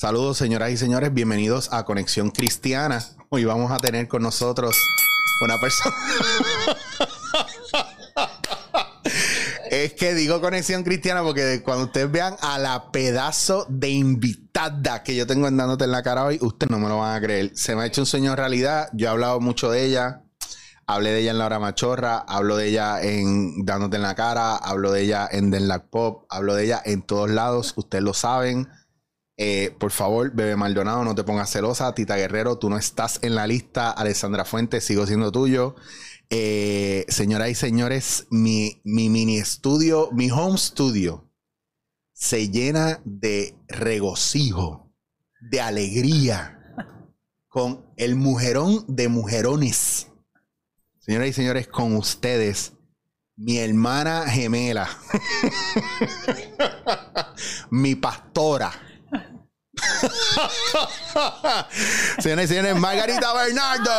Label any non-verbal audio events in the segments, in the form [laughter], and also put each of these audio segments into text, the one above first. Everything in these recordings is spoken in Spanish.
Saludos, señoras y señores, bienvenidos a Conexión Cristiana. Hoy vamos a tener con nosotros una persona. [laughs] es que digo Conexión Cristiana porque cuando ustedes vean a la pedazo de invitada que yo tengo andándote en la cara hoy, ustedes no me lo van a creer. Se me ha hecho un sueño realidad. Yo he hablado mucho de ella. Hablé de ella en La Hora Machorra, hablo de ella en Dándote en la Cara, hablo de ella en Denlac Pop, hablo de ella en todos lados, ustedes lo saben. Eh, por favor, Bebe Maldonado, no te pongas celosa. Tita Guerrero, tú no estás en la lista. Alessandra Fuentes, sigo siendo tuyo. Eh, señoras y señores, mi, mi mini estudio, mi home studio, se llena de regocijo, de alegría, con el mujerón de mujerones. Señoras y señores, con ustedes, mi hermana gemela, [laughs] mi pastora Señores y señores, Margarita Bernardo.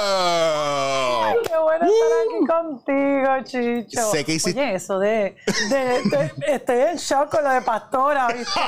Ay, qué bueno estar aquí contigo, Chicho. Sé que hiciste- Oye, eso de, de, de- Estoy en shock con lo de pastora, ¿viste? [laughs]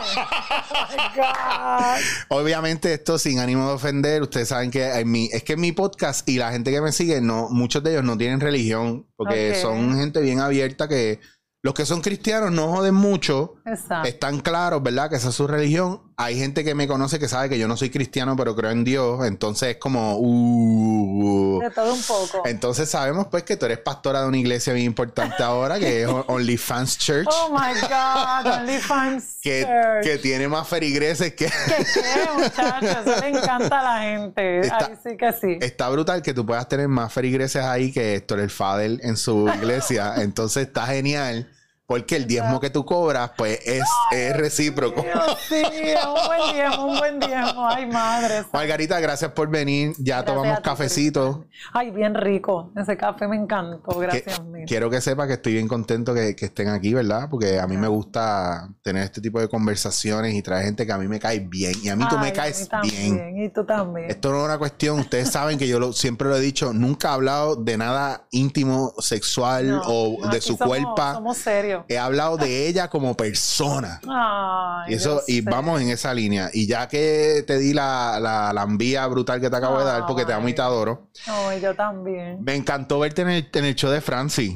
Oh, my God. Obviamente esto sin ánimo de ofender, ustedes saben que en mi, es que en mi podcast y la gente que me sigue, no, muchos de ellos no tienen religión, porque son gente bien abierta que los que son cristianos no joden mucho, Exacto. están claros, ¿verdad? Que esa es su religión. Hay gente que me conoce que sabe que yo no soy cristiano, pero creo en Dios, entonces es como... uh, De todo un poco. Entonces sabemos pues que tú eres pastora de una iglesia bien importante ahora, que es [laughs] OnlyFans Church, Oh my God, OnlyFans [laughs] que, Church. que tiene más ferigreses que... ¿Qué qué, muchachos? Eso le encanta a la gente. Está- Ahí sí que sí. Está brutal que tú puedas tener más ferigreses ahí que Héctor el Fadel en su iglesia. [laughs] Entonces está genial. Porque el diezmo que tú cobras, pues es, es recíproco. Dios, sí, un buen diezmo, un buen diezmo. Ay, madre. Margarita, gracias por venir. Ya Gracias tomamos ti, cafecito. Ay, bien rico. Ese café me encantó. Que- Gracias, mil. quiero que sepa que estoy bien contento que, que estén aquí, ¿verdad? Porque a mí me gusta tener este tipo de conversaciones y traer gente que a mí me cae bien. Y a mí tú me caes también, bien. Y tú también. Esto no es una cuestión, ustedes saben que yo lo- siempre lo he dicho, nunca he hablado de nada íntimo, sexual No, o no, de su somos- cuerpo. Somos serios. He hablado de ella como persona. Ay, Y eso, y vamos en esa línea. Y ya que te di la, la, la envía brutal que te acabo de dar, porque te amo y te adoro, Ay, yo también. me encantó verte en el, en el show de Francis.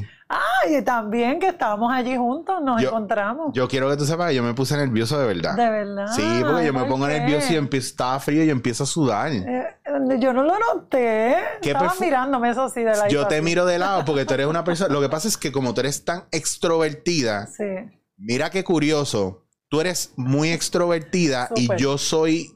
Ay, y también que estábamos allí juntos, nos Yo- encontramos. Yo quiero que tú sepas que yo me puse nervioso de verdad. de verdad. Sí, porque yo me ¿por pongo qué? nervioso y empiezo, estaba frío y empiezo a sudar. Eh, yo no lo noté. ¿Qué Estaba mirándome eso sí de la Yo te miro de lado porque tú eres una persona. Lo que pasa es que como tú eres tan extrovertida, Sí. mira qué curioso. Tú eres muy extrovertida y yo soy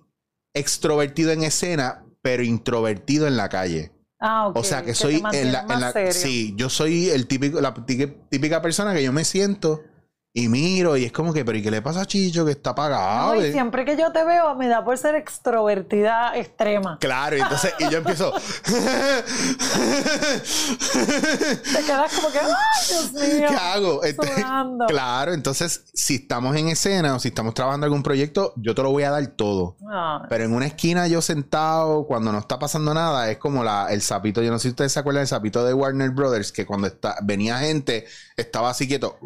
extrovertido en escena, pero introvertido en la calle. Ah, ok. O sea que soy en la, en sí, yo soy el típico, la tí- típica persona que yo me siento y miro y es como que, pero ¿y qué le pasa a Chicho que está apagado? No, y Eh, siempre que yo te veo me da por ser extrovertida extrema. Claro, y entonces, y yo empiezo. [laughs] [laughs] Te quedas como que, ¡ay, Dios mío! ¿Qué hago? Este- claro, entonces, si estamos en escena o si estamos trabajando algún proyecto, yo te lo voy a dar todo. Ay, Pero en una esquina yo sentado, cuando no está pasando nada, es como la, el sapito. Yo no sé si ustedes se acuerdan del sapito de Warner Brothers, que cuando está, venía gente, estaba así quieto,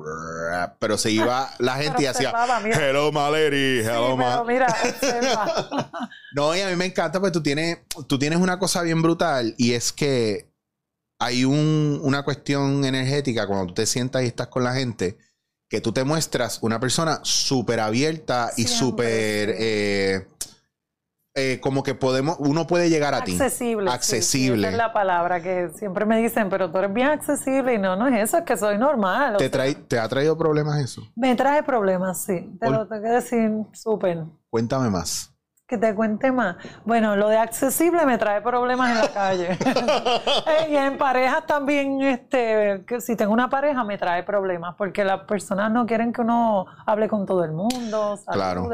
pero se iba la [laughs] gente y hacía, hello, sí, hello, my-" pero mira. [laughs] No, y a mí me encanta porque tú tienes, tú tienes una cosa bien brutal y es que hay un- una cuestión energética cuando tú te sientas y estás con la gente que tú te muestras una persona súper abierta y súper eh, eh, como que podemos, uno puede llegar a ti. accesible. Accesible. sí, esa es la palabra que siempre me dicen, pero tú eres bien accesible y no, no es eso, es que soy normal. ¿Te, trae, ¿Te ha traído problemas eso? me trae problemas, sí. Te lo tengo que decir súper. Cuéntame más. Que te cuente más. Bueno, lo de accesible me trae problemas en la calle. [laughs] [laughs] Y en parejas también, este, que si tengo una pareja me trae problemas, porque las personas no quieren que uno hable con todo el mundo, Claro.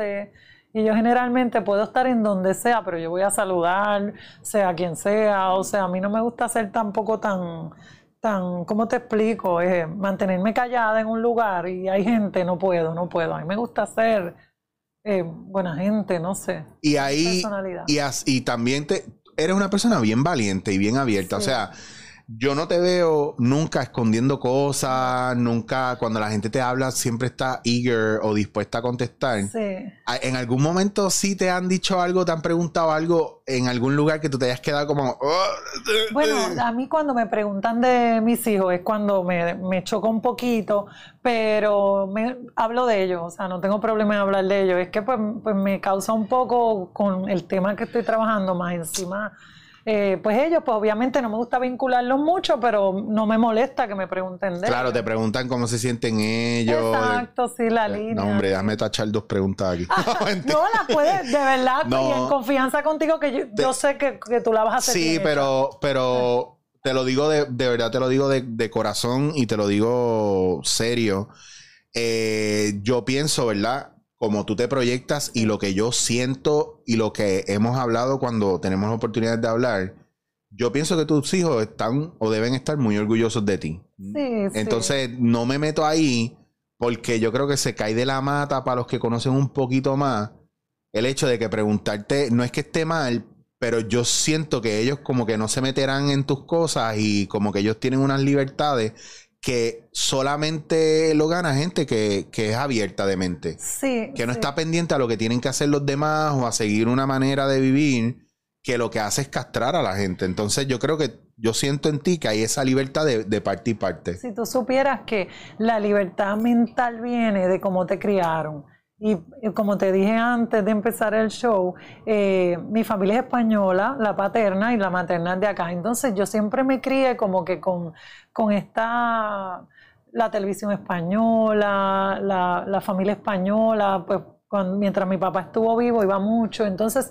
Y yo generalmente puedo estar en donde sea, pero yo voy a saludar, sea quien sea. O sea, a mí no me gusta ser tampoco tan, tan, ¿cómo te explico? Eh, mantenerme callada en un lugar y hay gente, no puedo, no puedo. A mí me gusta ser eh, buena gente, no sé. Y ahí, Personalidad. y, as- y también te, eres una persona bien valiente y bien abierta. O sea, yo no te veo nunca escondiendo cosas, nunca cuando la gente te habla siempre está eager o dispuesta a contestar. Sí. ¿En algún momento sí te han dicho algo, te han preguntado algo en algún lugar que tú te hayas quedado como... "Oh, Bueno, [laughs] a mí cuando me preguntan de mis hijos es cuando me, me choca un poquito, pero me, hablo de ellos, o sea, no tengo problema en hablar de ellos. Es que pues, pues me causa un poco con el tema que estoy trabajando más encima. Eh, pues ellos, pues obviamente no me gusta vincularlos mucho, pero no me molesta que me pregunten de Claro, te preguntan cómo se sienten ellos. Exacto, sí, la línea. No, hombre, déjame tachar dos preguntas aquí. [laughs] No, la puedes, de verdad, No. y en confianza contigo, que yo, yo sé que, que tú la vas a hacer. Sí, hecha. pero, pero te lo digo de, de verdad, te lo digo de, de corazón y te lo digo serio. Eh, yo pienso, ¿verdad? Como tú te proyectas y lo que yo siento y lo que hemos hablado cuando tenemos la oportunidad de hablar, yo pienso que tus hijos están o deben estar muy orgullosos de ti. Sí, sí. Entonces, no me meto ahí porque yo creo que se cae de la mata para los que conocen un poquito más el hecho de que preguntarte no es que esté mal, pero yo siento que ellos como que no se meterán en tus cosas y como que ellos tienen unas libertades que solamente lo gana gente que, que es abierta de mente, Sí, que no sí. está pendiente a lo que tienen que hacer los demás o a seguir una manera de vivir que lo que hace es castrar a la gente. Entonces yo creo que yo siento en ti que hay esa libertad de, de parte y parte. Si tú supieras que la libertad mental viene de cómo te criaron. Y eh, como te dije antes de empezar el show, eh, mi familia es española, la paterna y la materna es de acá. Entonces yo siempre me crié como que con, con esta, la televisión española, la, familia española, pues mientras mi papá estuvo vivo iba mucho. Entonces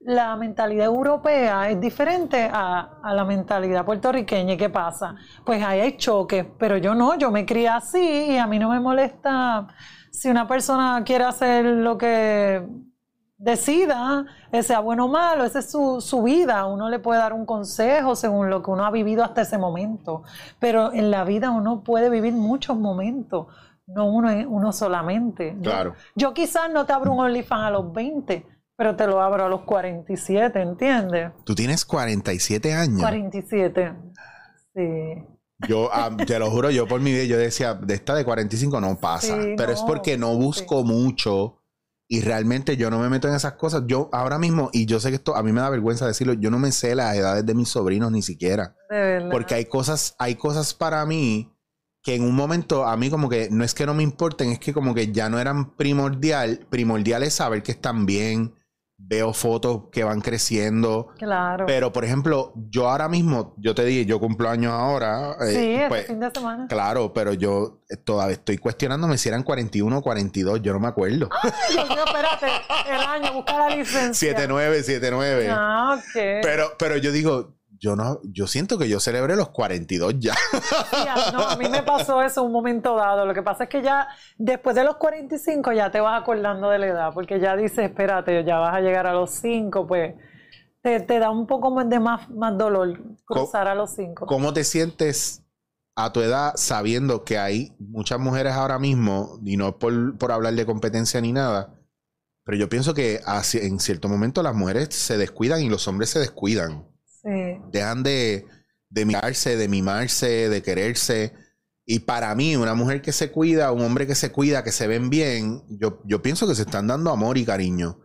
la mentalidad europea es diferente a, a la mentalidad puertorriqueña. ¿Y qué pasa? Pues ahí hay choques, pero yo no, yo me crié así y a mí no me molesta si una persona quiere hacer lo que decida, eh, sea bueno o malo, esa es su, su vida. Uno le puede dar un consejo según lo que uno ha vivido hasta ese momento, pero en la vida uno puede vivir muchos momentos. No uno, uno solamente. Yo- Claro. Yo, quizás no te abro un OnlyFans a los 20, pero te lo abro a los 47, ¿entiendes? Tú tienes 47 años. 47. Sí. Yo ah, te lo juro, yo por mi vida yo decía, de esta de 45 no pasa. Sí, pero es porque no busco mucho y realmente yo no me meto en esas cosas. Yo ahora mismo, y yo sé que esto a mí me da vergüenza decirlo, yo no me sé las edades de mis sobrinos ni siquiera. De verdad. Porque hay cosas, hay cosas para mí que en un momento a mí como que no es que no me importen, es que como que ya no eran primordial. Primordial es saber que están bien. Veo fotos que van creciendo. Claro. Pero, por ejemplo, yo ahora mismo, yo te dije, yo cumplo años ahora. eh, sí, pues, fin de semana. Claro, pero yo eh, todavía estoy cuestionándome si eran 41 o 42, yo no me acuerdo. Dios mío, espérate, el año, busca la licencia. [laughs] 79, 79. Ah, ok. Pero, pero yo digo, yo no, yo siento que yo celebré los 42 ya. Sí, a- no, a mí me pasó eso un momento dado. Lo que pasa es que ya después de los 45 ya te vas acordando de la edad, porque ya dices, espérate, ya vas a llegar a los 5, pues te, te da un poco más de más, más dolor cruzar a los 5. ¿Cómo te sientes a tu edad sabiendo que hay muchas mujeres ahora mismo, y no es por, por hablar de competencia ni nada, pero yo pienso que hacia- en cierto momento las mujeres se descuidan y los hombres se descuidan. Sí, dejan de, de mirarse, de mimarse, de quererse. Y para mí, una mujer que se cuida, un hombre que se cuida, que se ven bien, yo, yo pienso que se están dando amor y cariño.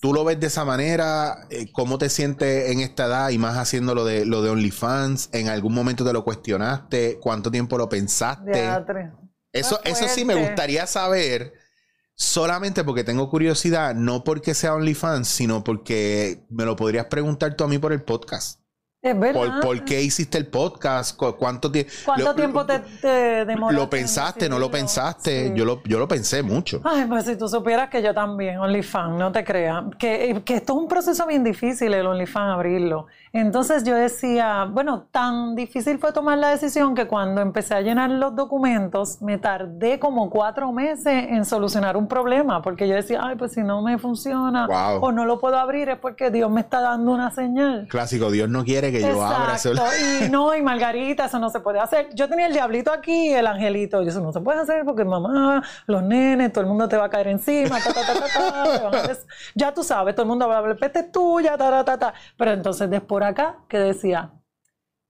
¿Tú lo ves de esa manera? Eh, ¿Cómo te sientes en esta edad y más haciendo lo de, lo de OnlyFans? ¿En algún momento te lo cuestionaste? ¿Cuánto tiempo lo pensaste? Eso, eso sí me gustaría saber, solamente porque tengo curiosidad, no porque sea OnlyFans, sino porque me lo podrías preguntar tú a mí por el podcast. Es verdad. ¿Por, por qué hiciste el podcast? ¿Cu- ¿Cuánto, tie- ¿Cuánto lo- tiempo te, te demoraste? ¿Lo en pensaste? ¿No lo pensaste? Sí. Yo, lo, yo lo pensé mucho. Ay, pues si tú supieras que yo también, OnlyFans, no te creas, que, que esto es un proceso bien difícil el OnlyFans abrirlo. Entonces yo decía, bueno, tan difícil fue tomar la decisión que cuando empecé a llenar los documentos me tardé como cuatro meses en solucionar un problema, porque yo decía, ay, pues si no me funciona Wow. o no lo puedo abrir es porque Dios me está dando una señal. Clásico, Dios no quiere que yo abra ese... Exacto. Y no, y Margarita, eso no se puede hacer. Yo tenía el diablito aquí y el angelito. Y eso no se puede hacer porque mamá, los nenes, todo el mundo te va a caer encima. ta, ta, ta, Ya tú sabes, todo el mundo va a hablar, peste tuya, ta, ta, ta, ta. Pero entonces, desde por acá, que decía,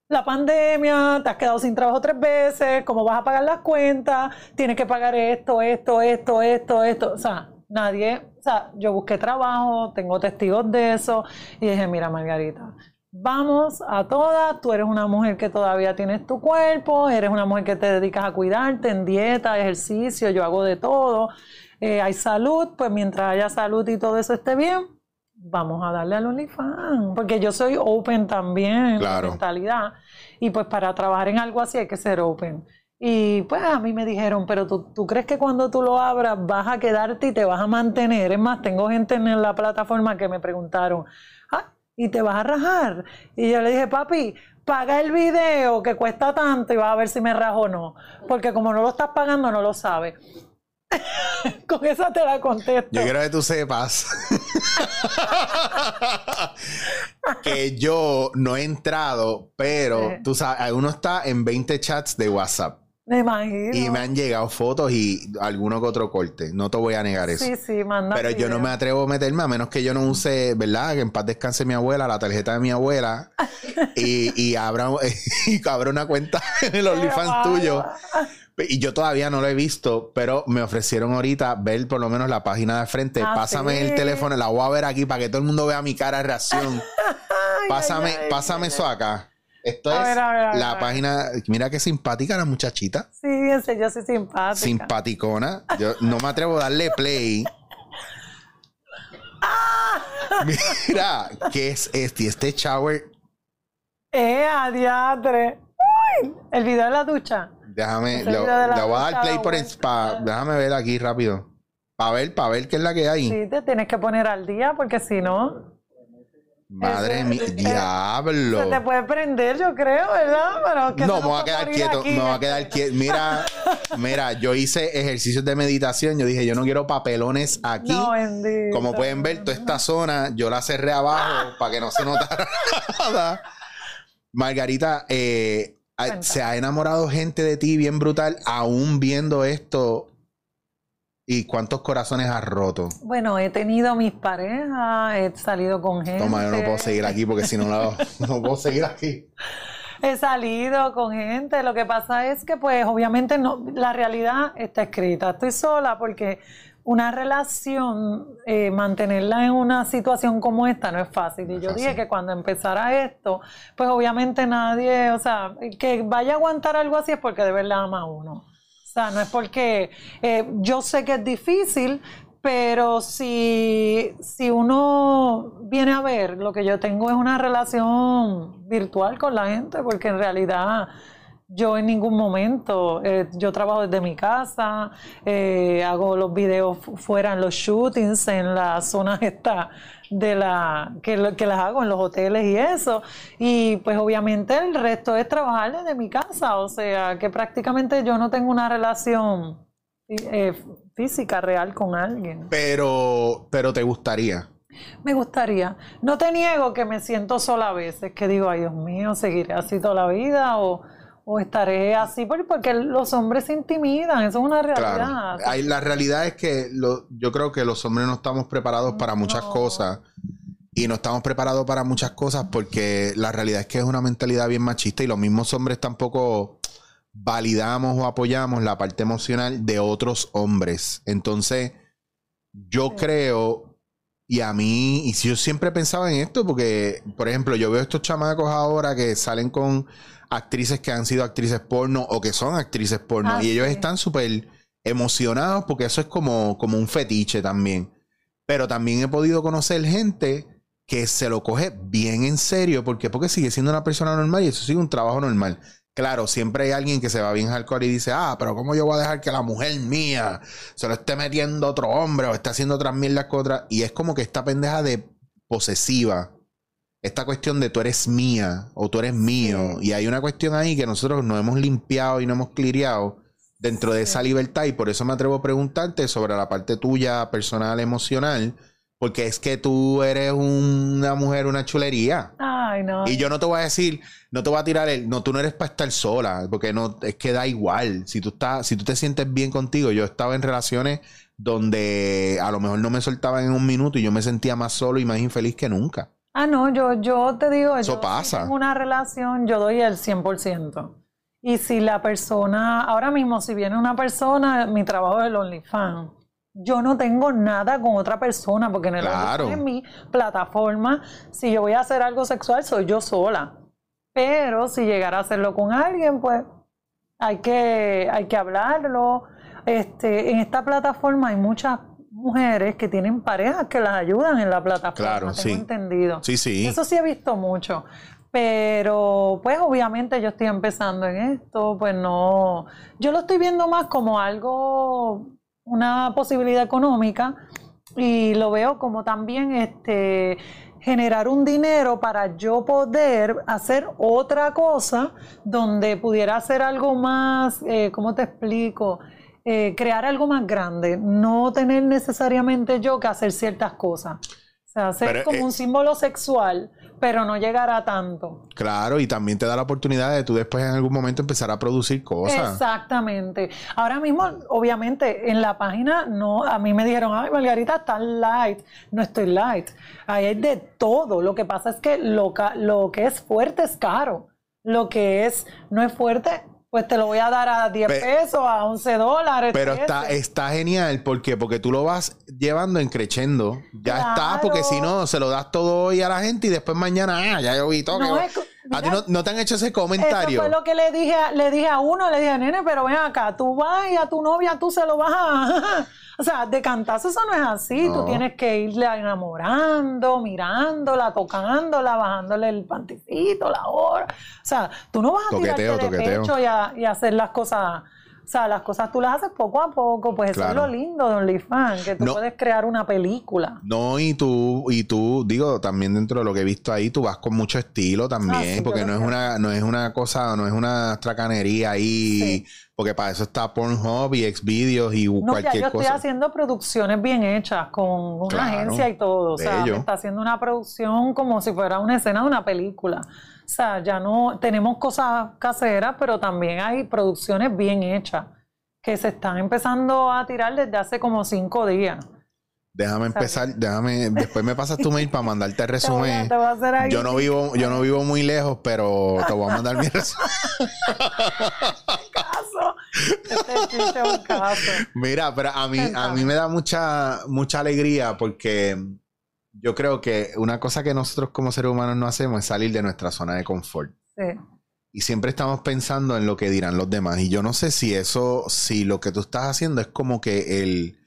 la pandemia, te has quedado sin trabajo tres veces, cómo vas a pagar las cuentas, tienes que pagar esto, esto, esto, esto, esto. O sea, nadie, o sea, yo busqué trabajo, tengo testigos de eso y dije, mira Margarita, vamos a todas, tú eres una mujer que todavía tienes tu cuerpo, eres una mujer que te dedicas a cuidarte en dieta, ejercicio, yo hago de todo, eh, hay salud, pues mientras haya salud y todo eso esté bien, vamos a darle al OnlyFans, porque yo soy open también Claro. en mentalidad y pues para trabajar en algo así hay que ser open. Y pues a mí me dijeron, pero tú, tú crees que cuando tú lo abras vas a quedarte y te vas a mantener. Es más, tengo gente en la plataforma que me preguntaron, ¿y te vas a rajar? Y yo le dije, papi, paga el video que cuesta tanto y vas a ver si me rajo o no. Porque como no lo estás pagando, no lo sabes. [laughs] Con esa te la contesto. Yo quiero que tú sepas [laughs] que yo no he entrado, pero Sí. tú sabes, uno está en 20 chats de WhatsApp Me imagino. y me han llegado fotos y alguno que otro corte. No te voy a negar eso. Sí, sí, manda Pero yo no me atrevo a meterme a menos que yo no use, ¿verdad? Que en paz descanse mi abuela, la tarjeta de mi abuela [laughs] y, y abra, [laughs] y abra una cuenta en el OnlyFans tuyo. Y yo todavía no lo he visto, pero me ofrecieron ahorita ver por lo menos la página de frente. Ah, pásame sí. el teléfono, la voy a ver aquí para que todo el mundo vea mi cara de reacción. [laughs] Ay, Pásame, ay, ay. pásame eso acá. Esto A es ver, a ver, a ver, a la ver. página. Mira qué simpática la muchachita. Sí, ese, yo soy simpática. Simpaticona. Yo no me atrevo a darle play. [laughs] [laughs] Mira, ¿qué es este? Este shower. Eh, adiatre. Uy, el video de la ducha. Déjame, le, voy a dar play por pa- déjame ver aquí rápido. Para ver, para ver qué es la que hay. Sí, te tienes que poner al día porque si no, Madre mía, eh, diablo. se te puede prender, yo creo, ¿verdad? Pero No, me voy a quedar quieto, aquí. me voy a quedar quieto. Mira, mira, yo hice ejercicios de meditación. Yo dije, yo no quiero papelones aquí. No, bendito. Como pueden ver, toda esta zona yo la cerré abajo para que no se notara [laughs] nada. Margarita, eh, se ha enamorado gente de ti bien brutal, aún viendo esto. ¿Y cuántos corazones has roto? Bueno, he tenido mis parejas, he salido con gente. Toma, yo no puedo seguir aquí porque si no, no, [laughs] no puedo seguir aquí. [laughs] He salido con gente. Lo que pasa es que, pues, obviamente, no, la realidad está escrita. Estoy sola porque una relación, eh, mantenerla en una situación como esta no es fácil. Y yo fácil. dije que cuando empezara esto, pues obviamente nadie, o sea, que vaya a aguantar algo así es porque de verdad ama a uno. O sea, no es porque eh, yo sé que es difícil, pero si, si uno viene a ver, lo que yo tengo es una relación virtual con la gente, porque en realidad yo en ningún momento, eh, yo trabajo desde mi casa, eh, hago los videos fu- fuera en los shootings, en las zonas esta de la que, que las hago en los hoteles y eso. Y pues obviamente el resto es trabajar desde mi casa, o sea que prácticamente yo no tengo una relación eh, física real con alguien. Pero, pero te gustaría. Me gustaría. No te niego que me siento sola a veces, que digo, ay Dios mío, seguiré así toda la vida o, o estaré así, por- porque los hombres se intimidan, eso es una realidad. Claro. Hay- la realidad es que lo- yo creo que los hombres no estamos preparados para muchas No. cosas. Y no estamos preparados para muchas cosas porque la realidad es que es una mentalidad bien machista y los mismos hombres tampoco validamos o apoyamos la parte emocional de otros hombres. Entonces, yo Sí. creo, y a mí, y si yo siempre pensaba en esto, porque, por ejemplo, yo veo estos chamacos ahora que salen con actrices que han sido actrices porno o que son actrices porno, Ah, y ellos sí. están súper emocionados porque eso es como, como un fetiche también. Pero también he podido conocer gente que se lo coge bien en serio. ¿Por qué? Porque sigue siendo una persona normal y eso sigue un trabajo normal. Claro, siempre hay alguien que se va bien hardcore y dice, ah, pero ¿cómo yo voy a dejar que la mujer mía se lo esté metiendo otro hombre o esté haciendo otras mierdas con otra? Y es como que esta pendeja de posesiva, esta cuestión de tú eres mía o tú eres mío. Y hay una cuestión ahí que nosotros no hemos limpiado y no hemos cliriado dentro de esa libertad. Y por eso me atrevo a preguntarte sobre la parte tuya personal, emocional, porque es que tú eres una mujer, una chulería. Ay, no. Y yo no te voy a decir, no te voy a tirar el, no, tú no eres para estar sola, porque no, es que da igual. Si tú estás, si tú te sientes bien contigo, yo estaba en relaciones donde a lo mejor no me soltaban en un minuto y yo me sentía más solo y más infeliz que nunca. Ah, no, yo, yo te digo, Eso yo pasa. tengo una relación, yo doy el 100%. Y si la persona, ahora mismo, si viene una persona, mi trabajo es el OnlyFans, yo no tengo nada con otra persona, porque en el Claro. Es mi plataforma, si yo voy a hacer algo sexual, soy yo sola. Pero si llegara a hacerlo con alguien, pues hay que, hay que hablarlo. Este, en esta plataforma hay muchas mujeres que tienen parejas que las ayudan en la plataforma. Claro, tengo sí. entendido. Sí, sí. Eso sí he visto mucho. Pero, pues obviamente yo estoy empezando en esto, pues no. Yo lo estoy viendo más como algo, una posibilidad económica y lo veo como también este generar un dinero para yo poder hacer otra cosa donde pudiera hacer algo más, eh, ¿cómo te explico? Eh, crear algo más grande, no tener necesariamente yo que hacer ciertas cosas. O sea, hacer Pero, como eh, un símbolo sexual, pero no llegar a tanto. Claro, y también te da la oportunidad de tú después en algún momento empezar a producir cosas. Exactamente. Ahora mismo, obviamente, en la página no, a mí me dijeron, ay, Margarita, está light. No estoy light. Ahí hay de todo. Lo que pasa es que lo, lo que es fuerte es caro. Lo que es no es fuerte, pues te lo voy a dar a 10 Pe- pesos, a 11 dólares. Pero 13. está, está genial, ¿por qué? Porque tú lo vas llevando en creciendo. Ya Claro. está, porque si no, se lo das todo hoy a la gente y después mañana, ah, ya yo vi todo. No, que- es co- a ti no, no te han hecho ese Eso comentario. fue lo que le dije, a- le dije a uno, le dije, nene, pero ven acá, tú vas y a tu novia tú se lo vas a... O sea, de cantazo eso no es así, No. tú tienes que irle enamorando, mirándola, tocándola, bajándole el panticito, la hora. O sea, tú no vas a Toqueteo, tirarte de toqueteo. pecho y, a- y hacer las cosas... O sea, las cosas tú las haces poco a poco, pues eso es lo lindo de OnlyFans, que tú No. puedes crear una película. No, y tú, y tú, digo, también dentro de lo que he visto ahí, tú vas con mucho estilo también, Ah, sí, porque no es una, no es una cosa, no es una tracanería ahí, porque para eso está Pornhub y Xvideos y No, ya cualquier yo estoy cosa. haciendo producciones bien hechas con una Claro, agencia y todo. O sea, me está haciendo una producción como si fuera una escena de una película. O sea, ya no tenemos cosas caseras, pero también hay producciones bien hechas que se están empezando a tirar desde hace como cinco días. Déjame empezar, déjame, después me pasas tu mail para mandarte el [laughs] Te voy, a, resumen. te voy a. Yo no vivo, yo no vivo muy lejos, pero te voy a mandar mi resumen. [laughs] caso. Este chiste es un caso. Mira, pero a mí, a mí me da mucha, mucha alegría porque yo creo que una cosa que nosotros como seres humanos no hacemos es salir de nuestra zona de confort. Sí. Y siempre estamos pensando en lo que dirán los demás. Y yo no sé si eso, si lo que tú estás haciendo es como que el,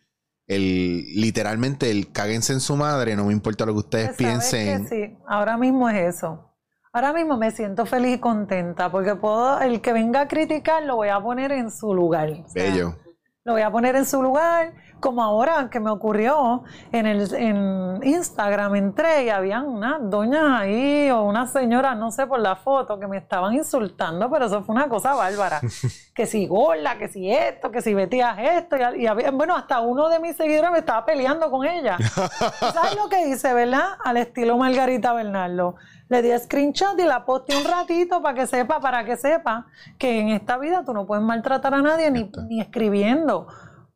el literalmente el cáguense en su madre, no me importa lo que ustedes Pues, ¿sabes piensen. que sí, ahora mismo es eso. Ahora mismo me siento feliz y contenta porque puedo, el que venga a criticar lo voy a poner en su lugar. O sea, Bello. Lo voy a poner en su lugar, como ahora que me ocurrió en el en Instagram entré y habían unas doñas ahí o unas señoras, no sé por la foto, que me estaban insultando, pero eso fue una cosa bárbara. [laughs] que si gorda, que si esto, que si metías esto, y, y había- bueno, hasta uno de mis seguidores me estaba peleando con ella. [laughs] ¿Sabes lo que hice, verdad? Al estilo Margarita Bernardo. Le di screenshot y la posté un ratito para que sepa, para que sepa que en esta vida tú no puedes maltratar a nadie ni, ni escribiendo.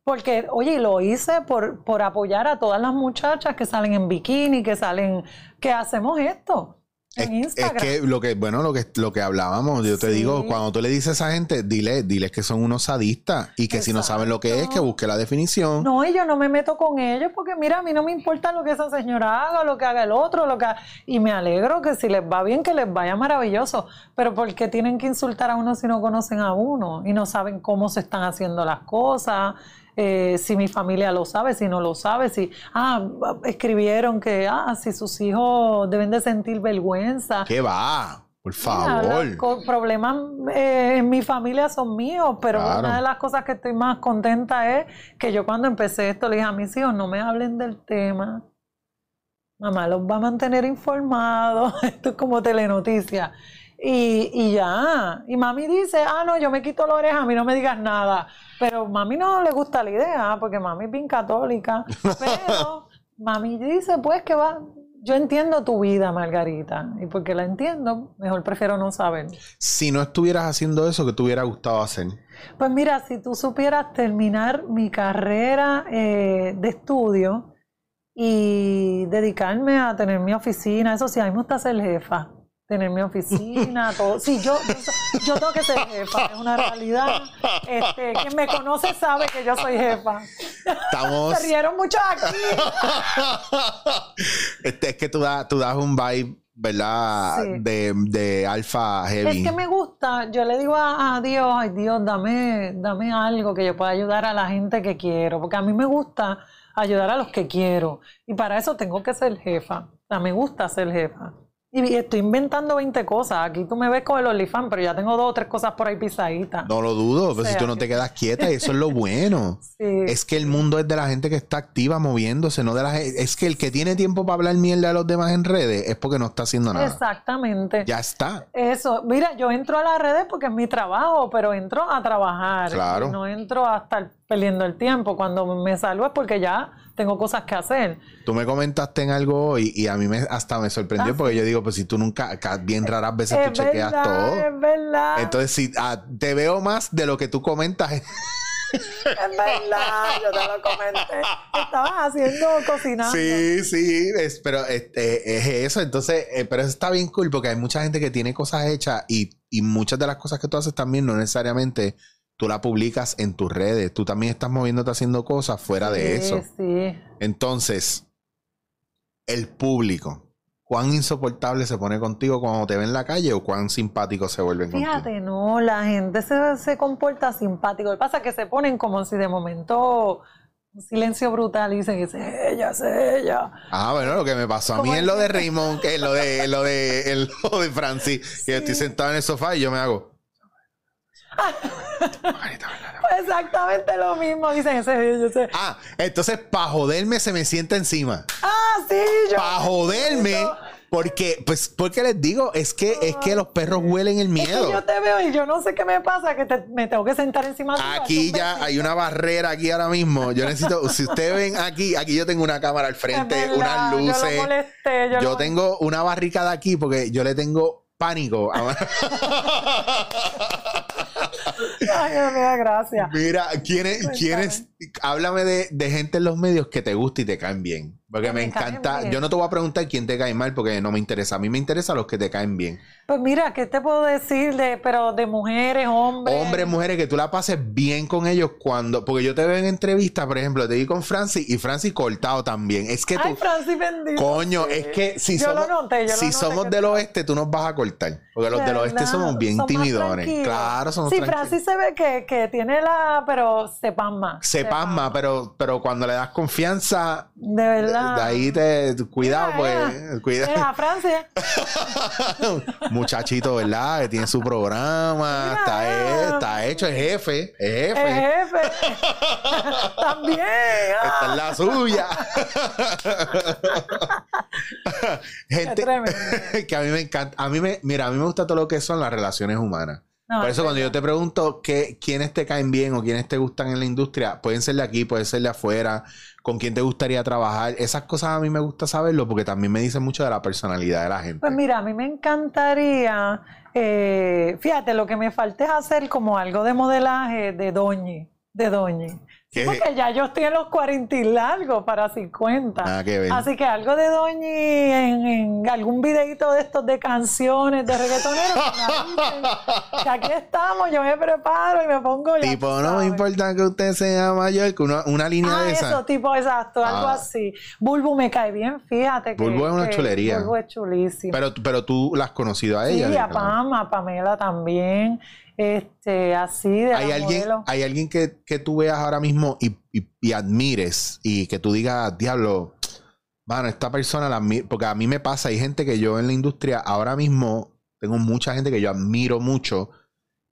Porque, oye, y lo hice por, por apoyar a todas las muchachas que salen en bikini, que salen, que hacemos esto Es, en es Instagram. que lo que, bueno, lo que, lo que hablábamos, yo te Sí. digo, cuando tú le dices a esa gente, dile, diles que son unos sadistas y que si no saben lo que es, que busque la definición. No, y yo no me meto con ellos porque mira, a mí no me importa lo que esa señora haga, lo que haga el otro, lo que ha- y me alegro que si les va bien, que les vaya maravilloso. Pero ¿por qué tienen que insultar a uno si no conocen a uno y no saben cómo se están haciendo las cosas? Eh, si mi familia lo sabe, si no lo sabe, si ah, escribieron que ah, si sus hijos deben de sentir vergüenza. ¿Qué va? Por Mira, favor. los problemas eh, en mi familia son míos, pero Claro. una de las cosas que estoy más contenta es que yo cuando empecé esto le dije a mis hijos, no me hablen del tema. Mamá los va a mantener informados. [laughs] Esto es como telenoticia. Y, y ya. Y mami dice, ah, no, yo me quito la oreja, a mí no me digas nada. Pero mami no le gusta la idea, porque mami es bien católica. Pero [laughs] mami dice, pues que va. Yo entiendo tu vida, Margarita. Y porque la entiendo, mejor prefiero no saber. Si no estuvieras haciendo eso, ¿qué te hubiera gustado hacer? Pues mira, si tú supieras terminar mi carrera eh, de estudio y dedicarme a tener mi oficina. Eso sí, a mí me gusta ser jefa, tener mi oficina, [laughs] todo. Sí, yo, yo, yo tengo que ser jefa, es una realidad. Este, quien me conoce sabe que yo soy jefa. Estamos... [laughs] Se rieron mucho aquí. [laughs] Este, es que tú, das tú das un vibe, ¿verdad? Sí. De, de alfa heavy. Es que me gusta, yo le digo a, a Dios, ay Dios, dame, dame algo que yo pueda ayudar a la gente que quiero, porque a mí me gusta ayudar a los que quiero y para eso tengo que ser jefa, o sea, me gusta ser jefa. Y, y estoy inventando 20 cosas, aquí tú me ves con el OnlyFans, pero ya tengo dos o tres cosas por ahí pisaditas. No lo dudo, pero si sea tú no te quedas quieta, eso es lo bueno. [laughs] Sí. Es que el mundo es de la gente que está activa, moviéndose, no de la gente. Es que el que tiene tiempo para hablar mierda de los demás en redes es porque no está haciendo nada. Exactamente. Ya está. Eso, mira, yo entro a las redes porque es mi trabajo, pero entro a trabajar. Claro. Y No entro a estar perdiendo el tiempo. Cuando me salgo es porque ya tengo cosas que hacer. Tú me comentaste en algo hoy y a mí me, hasta me sorprendió Ah, porque yo digo, pues si tú nunca, ca- bien raras veces Es tú chequeas todo. es verdad. Entonces, si ah, te veo más de lo que tú comentas. [laughs] Es verdad, yo te lo comenté. Estabas haciendo, cocinando. Sí, sí, es- pero este, es eso. Entonces, eh, pero eso está bien cool porque hay mucha gente que tiene cosas hechas y, y muchas de las cosas que tú haces también no necesariamente tú las publicas en tus redes. Tú también estás moviéndote haciendo cosas fuera de eso. Sí, Entonces, el público, ¿cuán insoportable se pone contigo cuando te ve en la calle o cuán simpático se vuelven contigo? Fíjate, no, la gente se, se comporta simpático. Lo que pasa es que se ponen como si de momento un silencio brutal y dicen, es ella, es ella. Ah, bueno, lo que me pasó a mí el- lo de Raymond, que en lo de, lo de, [laughs] lo de Francis, que yo estoy sentado en el sofá y yo me hago. Pues exactamente lo mismo, dicen, ese es ella, ese. Ah, entonces para joderme se me sienta encima. Ah, sí, yo. Para joderme, porque, pues, porque les digo, es que, es que los perros huelen el Es que miedo. yo te veo y yo no sé qué me pasa, que te- me tengo que sentar encima tuyo, Aquí ya hay una barrera aquí ahora mismo. Yo necesito, si ustedes ven aquí, aquí yo tengo una cámara al frente, verdad, unas Yo luces. molesté, yo, Yo tengo una barricada aquí porque yo le tengo pánico. [laughs] [laughs] Ay, Dios mío, gracias. Mira, ¿quiénes, quiénes, háblame de, de gente en los medios que te gusta y te caen bien? Porque Que me, encanta, yo no te voy a preguntar quién te cae mal porque no me interesa. A mí me interesa los que te caen bien. Pues mira, ¿qué te puedo decir de, pero de mujeres, hombres? Hombres, mujeres, que tú la pases bien con ellos cuando, porque yo te veo en entrevistas, por ejemplo, te vi con Francis y Francis cortado también. Es que tú, Ay, Francis bendito. coño, sí. es que si Yo lo somos, noté, yo lo si noté somos del oeste, tú nos vas a cortar. Porque los del oeste somos bien Son más tranquilos. Claro, somos Sí. Francis se ve que, que tiene la, pero se pasma. Se pasma, pero, pero cuando le das confianza, De verdad. de ahí te. Cuidado, pues. Cuidado. Mira, Francis. [laughs] Muchachito, ¿verdad? Que tiene su programa. Está, he- está hecho, es jefe. Es jefe. jefe. [laughs] También. ah. Esta es la suya. [laughs] Gente que a mí me encanta. A mí me, mira, a mí me gusta todo lo que son las relaciones humanas. No, Por es eso cuando yo te pregunto que, quiénes te caen bien o quiénes te gustan en la industria, pueden ser de aquí, pueden ser de afuera, con quién te gustaría trabajar. Esas cosas a mí me gusta saberlo porque también me dicen mucho de la personalidad de la gente. Pues mira, a mí me encantaría, eh, fíjate, lo que me falta es hacer como algo de modelaje de doñi, de doñi. Sí, ¿Qué? porque ya yo estoy en los 40 y largo para 50. Nada que ver. Así que algo de doñi en, en algún videito de estos de canciones de reggaetoneros. que aquí estamos, yo me preparo y me pongo ya. tipo, no me importa que usted sea mayor, que una, una línea Ah, de esa. eso, tipo, exacto, algo Ah. así. Bulbu me cae bien, fíjate. que- Bulbu es una chulería. Bulbu es chulísimo. Pero, pero tú la has conocido a ella. Sí, a. Pam, a Pamela también. Este, así de ¿Hay alguien, modelo. hay alguien que, que tú veas ahora mismo y, y- y admires y que tú digas, diablo, mano, esta persona la admiro, porque a mí me pasa, hay gente que yo en la industria ahora mismo tengo mucha gente que yo admiro mucho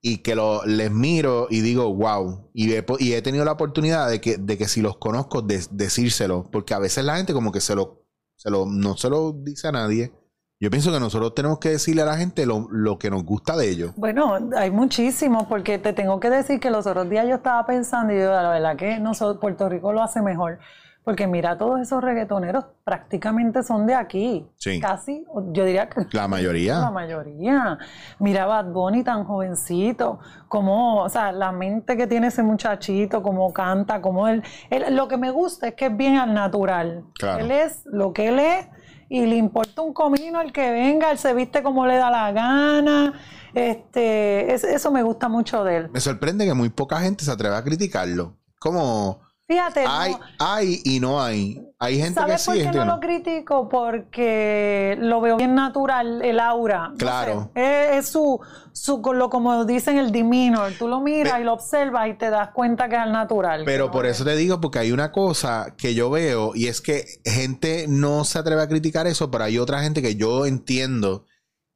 y que lo, les miro y digo, wow, y he, y he tenido la oportunidad de que, de que si los conozco, de, decírselo, porque a veces la gente como que se lo, se lo, no se lo dice a nadie. Yo pienso que nosotros tenemos que decirle a la gente lo, lo que nos gusta de ellos. Bueno, hay muchísimos, porque te tengo que decir que los otros días yo estaba pensando y yo, la verdad que nosotros, Puerto Rico lo hace mejor. Porque mira, todos esos reggaetoneros prácticamente son de aquí. Sí. Casi, yo diría que La mayoría. la mayoría. Mira Bad Bunny tan jovencito, como, o sea, la mente que tiene ese muchachito, cómo canta, como él, él- Lo que me gusta es que es bien al natural. Claro. Él es lo que él es y le importa un comino el que venga, él se viste como le da la gana. Este, es- eso me gusta mucho de él. Me sorprende que muy poca gente se atreve a criticarlo. Como Fíjate, no- hay, hay y no hay. Hay gente que ¿Sabes sí, por hay qué gente no que lo no. critico? Porque lo veo bien natural, el aura. No Claro. sé, es, es su, su, lo como dicen el demeanor. Tú lo miras Pe- y lo observas y te das cuenta que es al natural. Pero por no eso es- te digo, porque hay una cosa que yo veo y es que gente no se atreve a criticar eso, pero hay otra gente que yo entiendo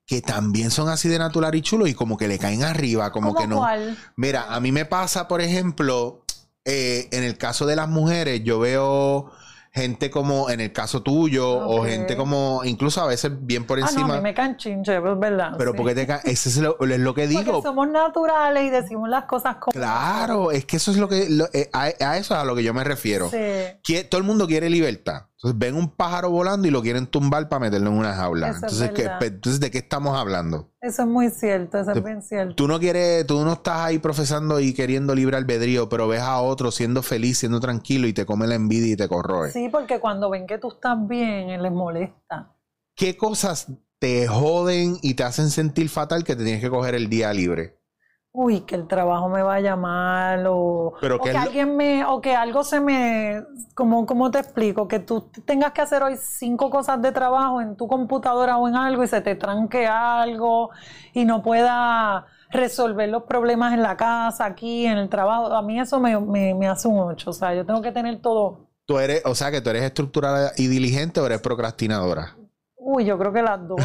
que también son así de natural y chulo y como que le caen arriba, como ¿Cómo que no. cuál? Mira, a mí me pasa, por ejemplo, eh, en el caso de las mujeres, yo veo gente como en el caso tuyo o gente como incluso a veces bien por Ah, no, a encima. mí me caen chinche, es verdad. pero sí. porque te ese es lo, es lo que Porque digo. somos naturales y decimos las cosas como... Claro, es que eso es lo que lo- eh, a, a eso es a lo que yo me refiero. Sí. Todo el mundo quiere libertad. Entonces ven un pájaro volando y lo quieren tumbar para meterlo en una jaula. Eso es Entonces, ¿qué- verdad. pe- entonces, ¿de qué estamos hablando? Eso es muy cierto, eso es bien cierto. Tú no quieres, tú no estás ahí profesando y queriendo libre albedrío, pero ves a otro siendo feliz, siendo tranquilo y te come la envidia y te corroe. Sí, porque cuando ven que tú estás bien, les molesta. ¿Qué cosas te joden y te hacen sentir fatal que te tienes que coger el día libre? Uy, que el trabajo me vaya mal o, Pero o que alguien me, o que algo se me, como, ¿cómo te explico? Que tú tengas que hacer hoy cinco cosas de trabajo en tu computadora o en algo y se te tranque algo y no pueda resolver los problemas en la casa, aquí, en el trabajo. A mí eso me, me, me hace un ocho. O sea, yo tengo que tener todo. Tú eres, o sea, que tú eres estructurada y diligente o eres procrastinadora. Uy, yo creo que las dos.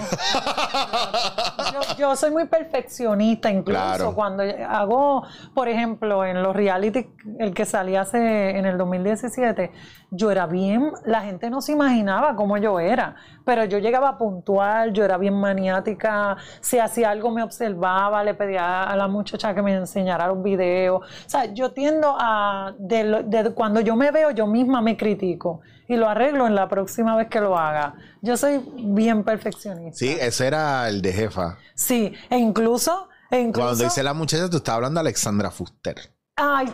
Yo, yo soy muy perfeccionista, incluso Claro. cuando hago, por ejemplo, en los reality, el que salí hace en el 2017, yo era bien, la gente no se imaginaba cómo yo era, pero yo llegaba puntual, yo era bien maniática, si hacía algo me observaba, le pedía a la muchacha que me enseñara los videos. O sea, yo tiendo a, de, de cuando yo me veo, yo misma me critico y lo arreglo en la próxima vez que lo haga. Yo soy bien perfeccionista. Sí, ese era el de jefa. Sí, e incluso, e incluso Cuando dice la muchacha, tú estabas hablando de Alexandra Fuster. ay,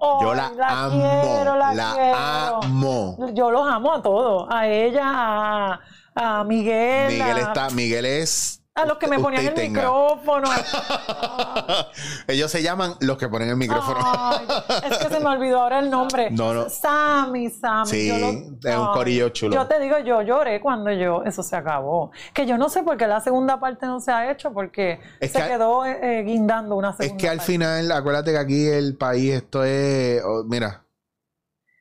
oh, Yo la, amo, quiero, la, la quiero. amo. Yo los amo a todos, a ella, a, a Miguel, Miguel a, está, Miguel es. A los que me ponían el tenga. micrófono. [laughs] Ellos se llaman los que ponen el micrófono. Ay, es que se me olvidó ahora el nombre. No, no. Sammy, Sammy. Sí, yo lo- es un corillo chulo. Yo te digo, yo lloré cuando yo, eso se acabó. Que yo no sé por qué la segunda parte no se ha hecho, porque Es se que- quedó eh, eh, guindando una es segunda que al parte. final, acuérdate que aquí el país, esto es. oh, mira.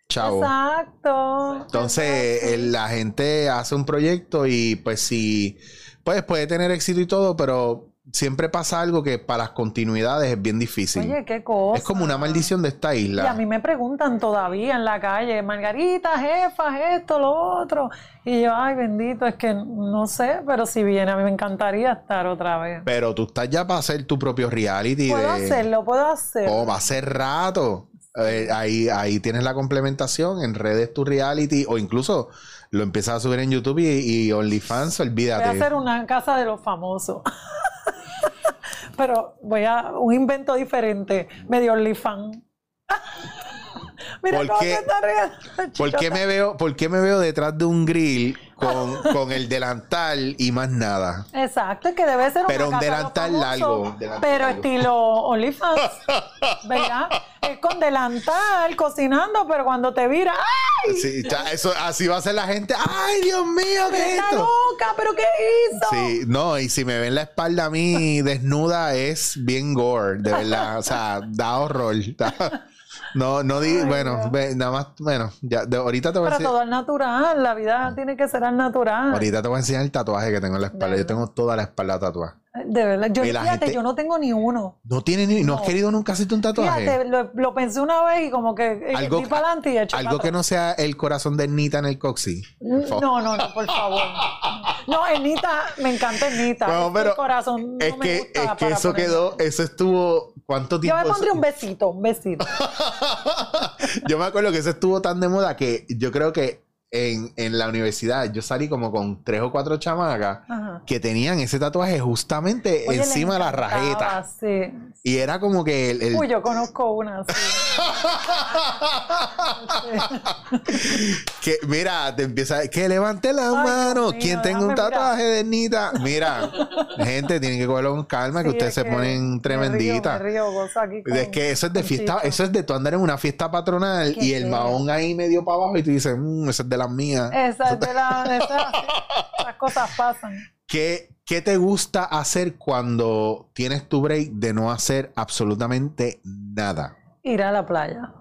Chavo. Exacto. Entonces, Exacto. el- la gente hace un proyecto y pues sí, pues puede tener éxito y todo, pero siempre pasa algo que para las continuidades es bien difícil. Oye, qué cosa. es como una maldición de esta Y a isla. mí me preguntan todavía en la calle, Margarita, jefa, esto, lo otro. Y yo, ay, bendito, es que no sé, pero si viene, a mí me encantaría estar otra vez. Pero tú estás ya para hacer tu propio reality. Puedo de... hacerlo, puedo hacerlo. Oh, va a ser rato. Eh, ahí, ahí tienes la complementación en redes tu reality o incluso lo empiezas a subir en YouTube y, OnlyFans, Voy olvídate. a hacer una casa de los famosos. [laughs] Pero voy a un invento diferente, medio OnlyFans. [laughs] Mira ¿Por cómo qué? ¿Por qué, me veo, ¿Por qué me veo detrás de un grill con, [laughs] con el delantal y más nada? Exacto, es que debe ser Pero un delantal largo, delantal pero largo. estilo OnlyFans, [laughs] ¿verdad? Es con delantal, cocinando, pero cuando te vira, ¡ay! Sí, eso, así va a ser la gente. ¡Ay, Dios mío, qué es ¡Está esto! loca! ¿Pero qué hizo? Sí, no, y si me ven la espalda a mí desnuda es bien gore, de verdad. O sea, da horror. da- no, no di, Ay, bueno, ve, nada más, bueno, ya, de- ahorita te voy a Pero enseñar. todo al natural, la vida tiene que ser al natural. Ahorita te voy a enseñar el tatuaje que tengo en la espalda. Yo tengo toda la espalda tatuada. De verdad, yo, fíjate, gente- yo no tengo ni uno. No tiene ni, no, has No. querido nunca hacerte un tatuaje. Fíjate, lo, lo pensé una vez y como que Algo- para adelante y eché Algo que no sea el corazón de Nita en el coxi. atrás. No, no, no, por favor. No, Ernita, me encanta Ernita. No, pero el corazón no es me que, gusta es que para eso quedó, eso estuvo, ¿cuánto Yo tiempo? me pondría un besito, un besito. [laughs] yo me acuerdo que eso estuvo tan de moda que yo creo que en, en la universidad yo salí como con tres o cuatro chamacas Ajá. que tenían ese tatuaje justamente Oye, encima de la rajeta. Sí. Y era como que el, el- Uy, yo conozco una, sí. [laughs] que mira, te empieza que levante la Ay, mano. ¿Quién tenga un tatuaje de Nita? Mira, gente, tienen que cogerlo con calma, que ustedes es se que ponen me tremendita. río, me río, gozo aquí con- Es que eso es de fiesta, eso es de tú andar en una fiesta patronal Qué y el feo. mahón ahí medio para abajo y tú dices, mmm, eso es de las mías. De la, [laughs] esas cosas pasan. ¿Qué, ¿Qué te gusta hacer cuando tienes tu break de no hacer absolutamente nada? Ir a la playa.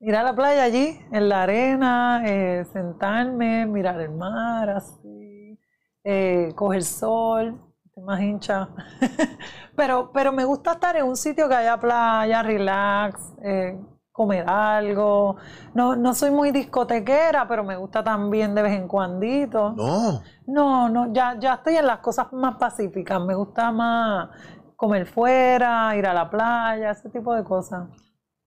Ir a la playa allí, en la arena, eh, sentarme, mirar el mar, así, eh, coger sol, más hincha. [laughs] pero, pero me gusta estar en un sitio que haya playa, relax, eh, comer algo. No, no soy muy discotequera, pero me gusta también de vez en cuandito. No. No, no, ya, ya estoy en las cosas más pacíficas. Me gusta más comer fuera, ir a la playa, ese tipo de cosas.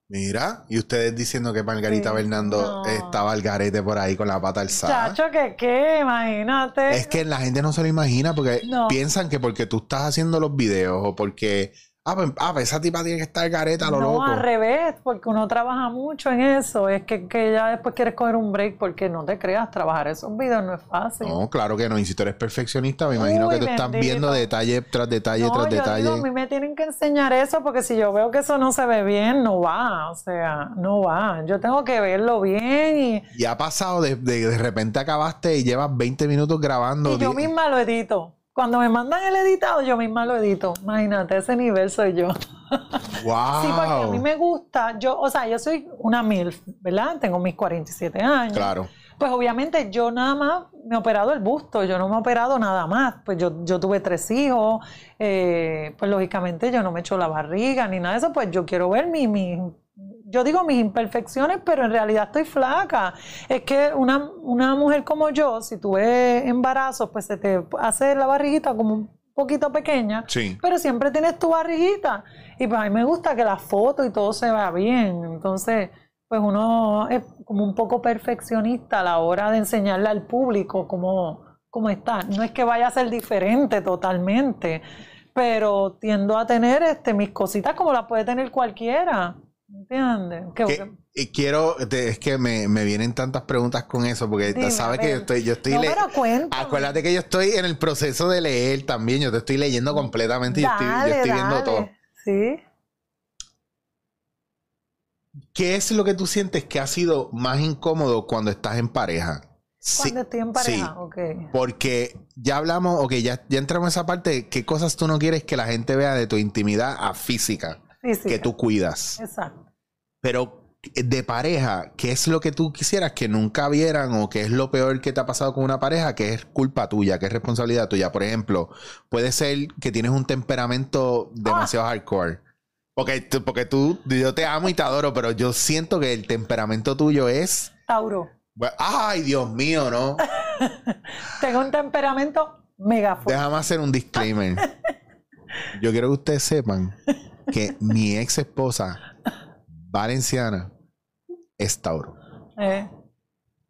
Mira, y ustedes diciendo que Margarita Sí, Bernardo no. estaba al garete por ahí con la pata alzada. Chacho, que qué, imagínate. Es que la gente no se lo imagina porque No. piensan que porque tú estás haciendo los videos o porque, ah, pues, ah, pues esa tipa tiene que estar gareta a lo no, loco. al revés, porque uno trabaja mucho en eso. Es que, que ya después quieres coger un break porque no te creas, trabajar esos videos no es fácil. No, claro que no. Y si tú eres perfeccionista, me imagino Uy, que tú estás bendito. viendo detalle tras detalle No, tras yo detalle. digo, a mí me tienen que enseñar eso porque si yo veo que eso no se ve bien, no va, o sea, no va. Yo tengo que verlo bien y, Y ha pasado de, de, de repente acabaste y llevas 20 minutos grabando. y yo misma lo edito. Cuando me mandan el editado, yo misma lo edito. Imagínate, ese nivel soy yo. ¡Wow! [laughs] Sí, porque a mí me gusta, yo, o sea, yo soy una MILF, ¿verdad? Tengo mis 47 años. Claro. Pues obviamente yo nada más me he operado el busto, yo no me he operado nada más. Pues yo, yo tuve tres hijos, eh, pues lógicamente yo no me echo la barriga ni nada de eso, pues yo quiero ver mi, mi- yo digo mis imperfecciones, pero en realidad estoy flaca. Es que una, una mujer como yo, si tuve embarazo, pues se te hace la barriguita como un poquito pequeña, Sí. pero siempre tienes tu barriguita. Y pues a mí me gusta que la foto y todo se vea bien. Entonces, pues uno es como un poco perfeccionista a la hora de enseñarle al público cómo, cómo está. No es que vaya a ser diferente totalmente, pero tiendo a tener este, mis cositas como las puede tener cualquiera. ¿Entiendes? Que- y quiero, te- es que me, me vienen tantas preguntas con eso, porque Dime, sabes que yo estoy, yo estoy No, pero. Acuérdate que yo estoy en el proceso de leer también, yo te estoy leyendo completamente y yo estoy, yo Dale, estoy viendo todo. Sí. ¿Qué es lo que tú sientes que ha sido más incómodo cuando estás en pareja? Sí, Cuando estoy en sí. pareja, ok. Porque ya hablamos, ok, ya, ya entramos en esa parte, ¿qué cosas tú no quieres que la gente vea de tu intimidad a física Física. que tú cuidas? Exacto. Pero de pareja, ¿qué es lo que tú quisieras que nunca vieran o qué es lo peor que te ha pasado con una pareja que es culpa tuya, que es responsabilidad tuya? Por ejemplo, puede ser que tienes un temperamento demasiado hardcore. Porque, tú- porque tú, yo te amo y te adoro, pero yo siento que el temperamento tuyo es... Tauro. bueno, Ay, Dios mío, ¿no? [laughs] Tengo un temperamento mega fuerte. Déjame hacer un disclaimer. Yo quiero que ustedes sepan que mi ex esposa, Valenciana, es Tauro. Eh,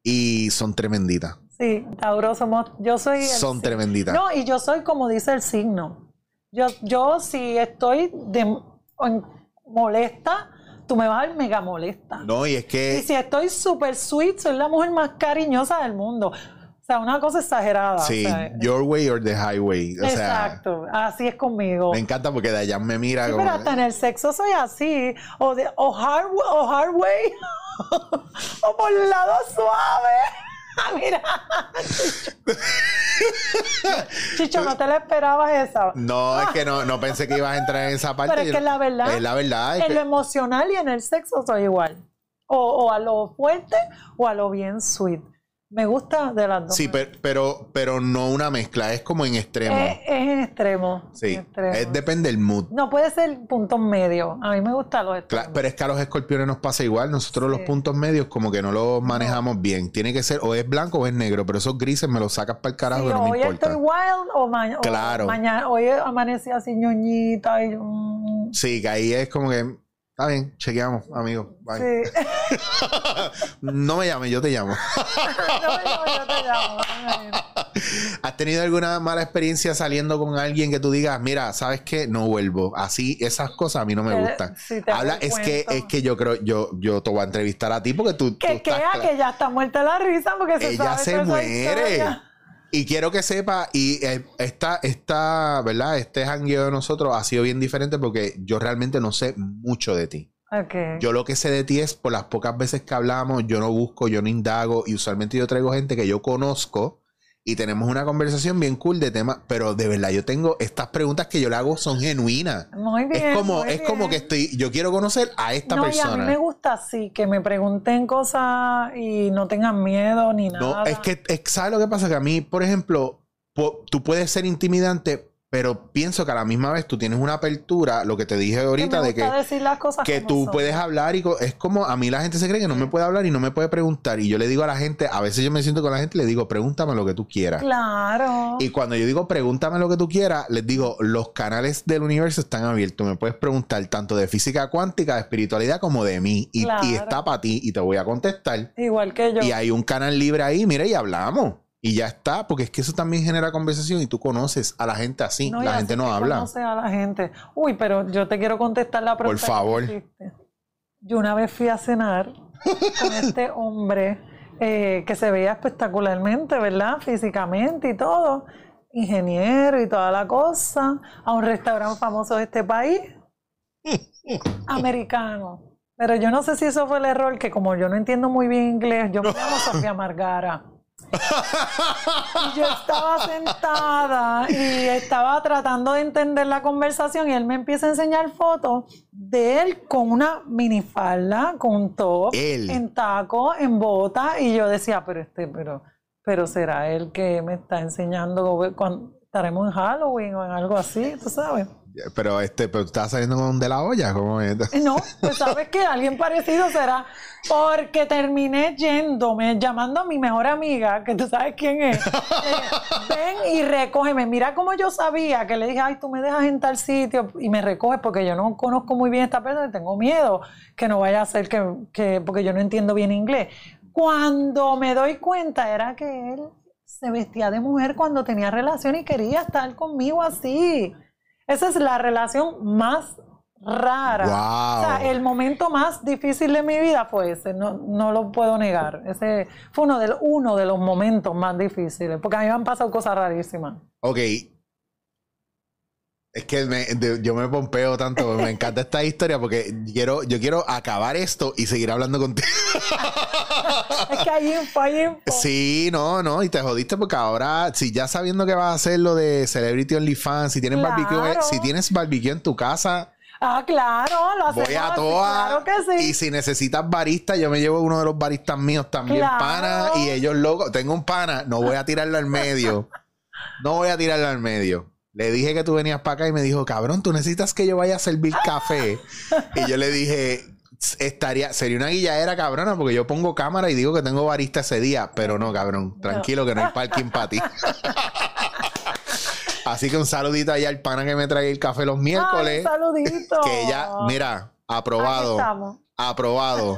Y son tremenditas. sí, Tauro somos. Yo soy. el Son tremenditas. No, y yo soy como dice el signo. Yo, yo si estoy de, molesta, tú me vas a ver mega molesta. No, y es Y que si estoy súper sweet, soy la mujer más cariñosa del mundo. Sea, una cosa exagerada. sí, o sea, your way or the highway. O sea, exacto. Así es conmigo. me encanta porque de allá me mira Sí, como. pero hasta en el sexo soy así. O, de, o, hard, o hard way. [laughs] o por el lado suave. [laughs] Mira. [laughs] Chicho, no te la esperabas esa. No, es que no, no pensé que ibas a entrar en esa parte. Pero es que la verdad. Es la verdad. es En que- lo emocional y en el sexo soy igual. O, o a lo fuerte o a lo bien sweet. Me gusta de las dos. Sí, pero, pero, pero no una mezcla, es como en extremo. Es, es en extremo. sí, en extremo. es, depende del mood. No puede ser puntos medios. A mí me gustan los extremos. pero es que a los escorpiones nos pasa igual. Nosotros los puntos medios como que no los manejamos bien. Tiene que ser o es blanco o es negro, pero esos grises me los sacas para el carajo Sí, no me hoy importa. estoy wild o, ma- o Claro. mañana. Hoy amanecí así ñoñita y mm, Sí, que ahí es como que está bien, chequeamos, amigo. Bye. Sí. [laughs] [laughs] No me llames, yo te llamo. no, yo, yo te llamo. ¿Has tenido alguna mala experiencia saliendo con alguien que tú digas, mira, sabes qué, no vuelvo? Así, esas cosas a mí no me Te- gustan. si Habla, es que, es que yo creo, yo, yo te voy a entrevistar a ti porque tú, tú Que estás queda cla- que ya está muerta la risa porque se ella sabe se muere. historia. Y quiero que sepa, y eh, esta, esta, ¿verdad? Este jangueo de nosotros ha sido bien diferente porque yo realmente no sé mucho de ti. Ok. Yo lo que sé de ti es por las pocas veces que hablamos, yo no busco, yo no indago, y usualmente yo traigo gente que yo conozco y tenemos una conversación bien cool de temas, pero de verdad yo tengo estas preguntas que yo le hago son genuinas. Muy bien. es como, es como que estoy, yo quiero conocer a esta no, y a mí persona. me gusta así, que me pregunten cosas y no tengan miedo ni nada. No, es que, es- ¿sabes lo que pasa? Que a mí, por ejemplo, po- tú puedes ser intimidante, pero pienso que a la misma vez tú tienes una apertura, lo que te dije ahorita, de que, gusta decir las cosas que tú son. puedes hablar y es como a mí la gente se cree que no me puede hablar y no me puede preguntar. Y yo le digo a la gente, a veces yo me siento con la gente y le digo, pregúntame lo que tú quieras. Claro. Y cuando yo digo pregúntame lo que tú quieras, les digo, los canales del universo están abiertos. Me puedes preguntar tanto de física cuántica, de espiritualidad, como de mí. Y, Claro. y está para ti y te voy a contestar. Igual que yo. Y hay un canal libre ahí, mira, y hablamos. Y ya está, porque es que eso también genera conversación y tú conoces a la gente así. No, la así gente no que habla. conoce a la gente. Uy, pero yo te quiero contestar la pregunta. que favor. Yo una vez fui a cenar con este [laughs] hombre eh, que se veía espectacularmente, ¿verdad? Físicamente y todo. Ingeniero y toda la cosa. A un restaurante famoso de este país. [laughs] Americano. Pero yo no sé si eso fue el error, que como yo no entiendo muy bien inglés, yo me llamo [laughs] Sofía Margara. Y yo estaba sentada y estaba tratando de entender la conversación y él me empieza a enseñar fotos de él con una minifalda, con un top, Él. en taco, en bota y yo decía, pero este, pero, pero será él que me está enseñando cuando estaremos en Halloween o en algo así, tú sabes. Pero este, pero estás saliendo con de la olla, ¿cómo es? No, pues sabes que alguien parecido será porque terminé yéndome, llamando a mi mejor amiga, que tú sabes quién es. Eh, ven y recógeme. Mira cómo yo sabía que le dije, ay, tú me dejas en tal sitio y me recoges porque yo no conozco muy bien esta persona y tengo miedo que no vaya a ser que, que porque yo no entiendo bien inglés. Cuando me doy cuenta era que él se vestía de mujer cuando tenía relación y quería estar conmigo así. Esa es la relación más rara. Wow. O sea, el momento más difícil de mi vida fue ese, no, no lo puedo negar. Ese fue uno de, los, uno de los momentos más difíciles, porque a mí me han pasado cosas rarísimas. Ok. Es que me- de- yo me pompeo tanto, me encanta esta historia porque quiero, yo quiero acabar esto y seguir hablando contigo. Es que hay info, hay. Sí, no, no, y te jodiste porque ahora, si ya sabiendo que vas a hacer lo de Celebrity OnlyFans, si tienes Claro. barbecue, si tienes barbecue en tu casa, Ah, claro, lo hacemos voy a toa. Claro que sí. Y si necesitas barista, yo me llevo uno de los baristas míos también, Claro. pana, y ellos locos. Tengo un pana, no voy a tirarlo al medio. No voy a tirarlo al medio. Le dije que tú venías para acá y me dijo, cabrón, tú necesitas que yo vaya a servir café. [laughs] y yo le dije, estaría, sería una guilladera cabrona porque yo pongo cámara y digo que tengo barista ese día, pero no, cabrón, tranquilo que no hay parking para ti. [laughs] Así que un saludito allá al pana que me trae el café los Ay, miércoles. saludito. que ella, mira, aprobado. Aprobado.